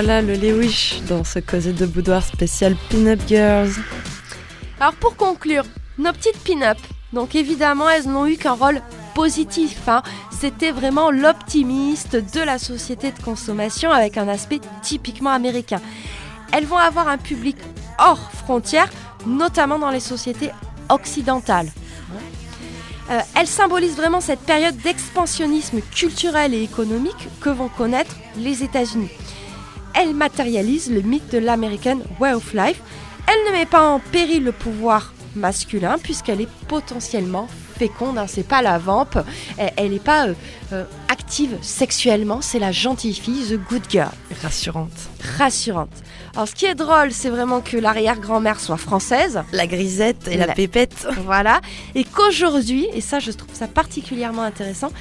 voilà le Lewish dans ce Cosette de Boudoir spécial Pin-Up Girls. Alors pour conclure, nos petites pin-up, donc évidemment elles n'ont eu qu'un rôle positif. hein. C'était vraiment l'optimiste de la société de consommation avec un aspect typiquement américain. Elles vont avoir un public hors frontières, notamment dans les sociétés occidentales. Euh, elles symbolisent vraiment cette période d'expansionnisme culturel et économique que vont connaître les États-Unis. Elle matérialise le mythe de l'American Way of Life. Elle ne met pas en péril le pouvoir masculin puisqu'elle est potentiellement féconde. Hein, c'est pas la vampe. Elle- n'est pas euh, euh, active sexuellement. C'est la gentille fille, the good girl, Rassurante. rassurante. Alors ce qui est drôle, c'est vraiment que l'arrière-grand-mère soit française. La grisette et la, La- pépette. Voilà. Et qu'aujourd'hui, et ça je trouve ça particulièrement intéressant,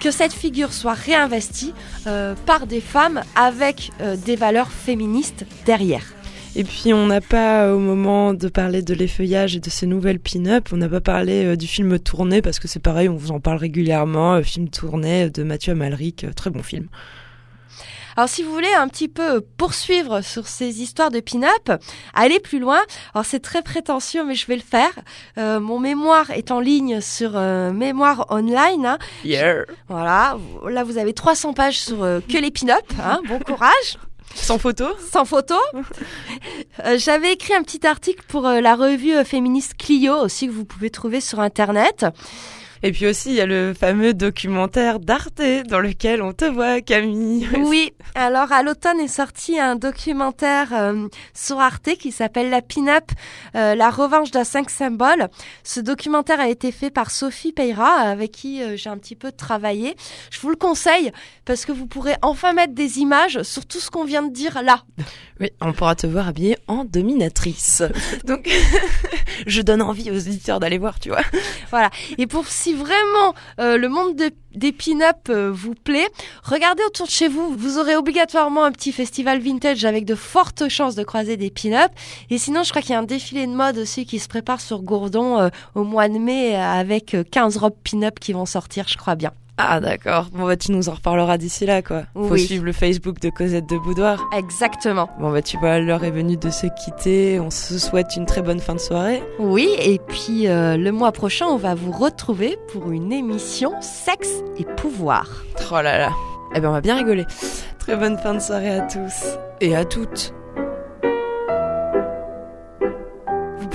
que cette figure soit réinvestie euh, par des femmes avec euh, des valeurs féministes derrière. Et puis on n'a pas, au moment de parler de l'effeuillage et de ces nouvelles pin-up, on n'a pas parlé euh, du film tourné parce que c'est pareil, on vous en parle régulièrement. euh, film tourné de Mathieu Amalric, euh, très bon film. Alors si vous voulez un petit peu poursuivre sur ces histoires de pin-up, aller plus loin, alors c'est très prétentieux mais je vais le faire. Euh, mon mémoire est en ligne sur euh, Mémoire Online. hein. Yeah. Voilà, là vous avez 300 pages sur euh, que les pin-up. hein. Bon courage. Sans photo Sans photo. Euh, J'avais écrit un petit article pour euh, la revue euh, féministe Clio aussi que vous pouvez trouver sur internet. Et puis aussi, il y a le fameux documentaire d'Arte dans lequel on te voit, Camille. Oui, alors à l'automne est sorti un documentaire euh, sur Arte qui s'appelle La Pin-Up, euh, la revanche d'un 5 symbole. Ce documentaire a été fait par Sophie Peyra avec qui euh, j'ai un petit peu travaillé. Je vous le conseille parce que vous pourrez enfin mettre des images sur tout ce qu'on vient de dire là. Oui, on pourra te voir habillée en dominatrice. Donc, je donne envie aux auditeurs d'aller voir, tu vois. Voilà. Et pour si vraiment euh, le monde de- des pin-up euh, vous plaît, regardez autour de chez vous. Vous aurez obligatoirement un petit festival vintage avec de fortes chances de croiser des pin-up. Et sinon, je crois qu'il y a un défilé de mode aussi qui se prépare sur Gourdon euh, au mois de mai avec euh, 15 robes pin-up qui vont sortir, je crois bien. Ah, d'accord. Bon, bah, tu nous en reparleras d'ici là, quoi. Faut Oui. suivre le Facebook de Cosette de Boudoir. Exactement. Bon, bah, tu vois, l'heure est venue de se quitter. On se souhaite une très bonne fin de soirée. Oui, et puis euh, le mois prochain, on va vous retrouver pour une émission Sexe et pouvoir. Oh là là. Eh ben, on va bien rigoler. Très bonne fin de soirée à tous. Et à toutes.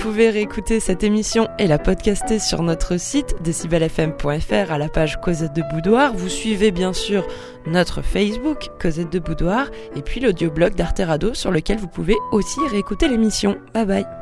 Pouvez réécouter cette émission et la podcaster sur notre site decibelfm.fr à la page Cosette de Boudoir. Vous suivez bien sûr notre Facebook Cosette de Boudoir et puis l'audioblog d'Arte Radio sur lequel vous pouvez aussi réécouter l'émission. Bye bye.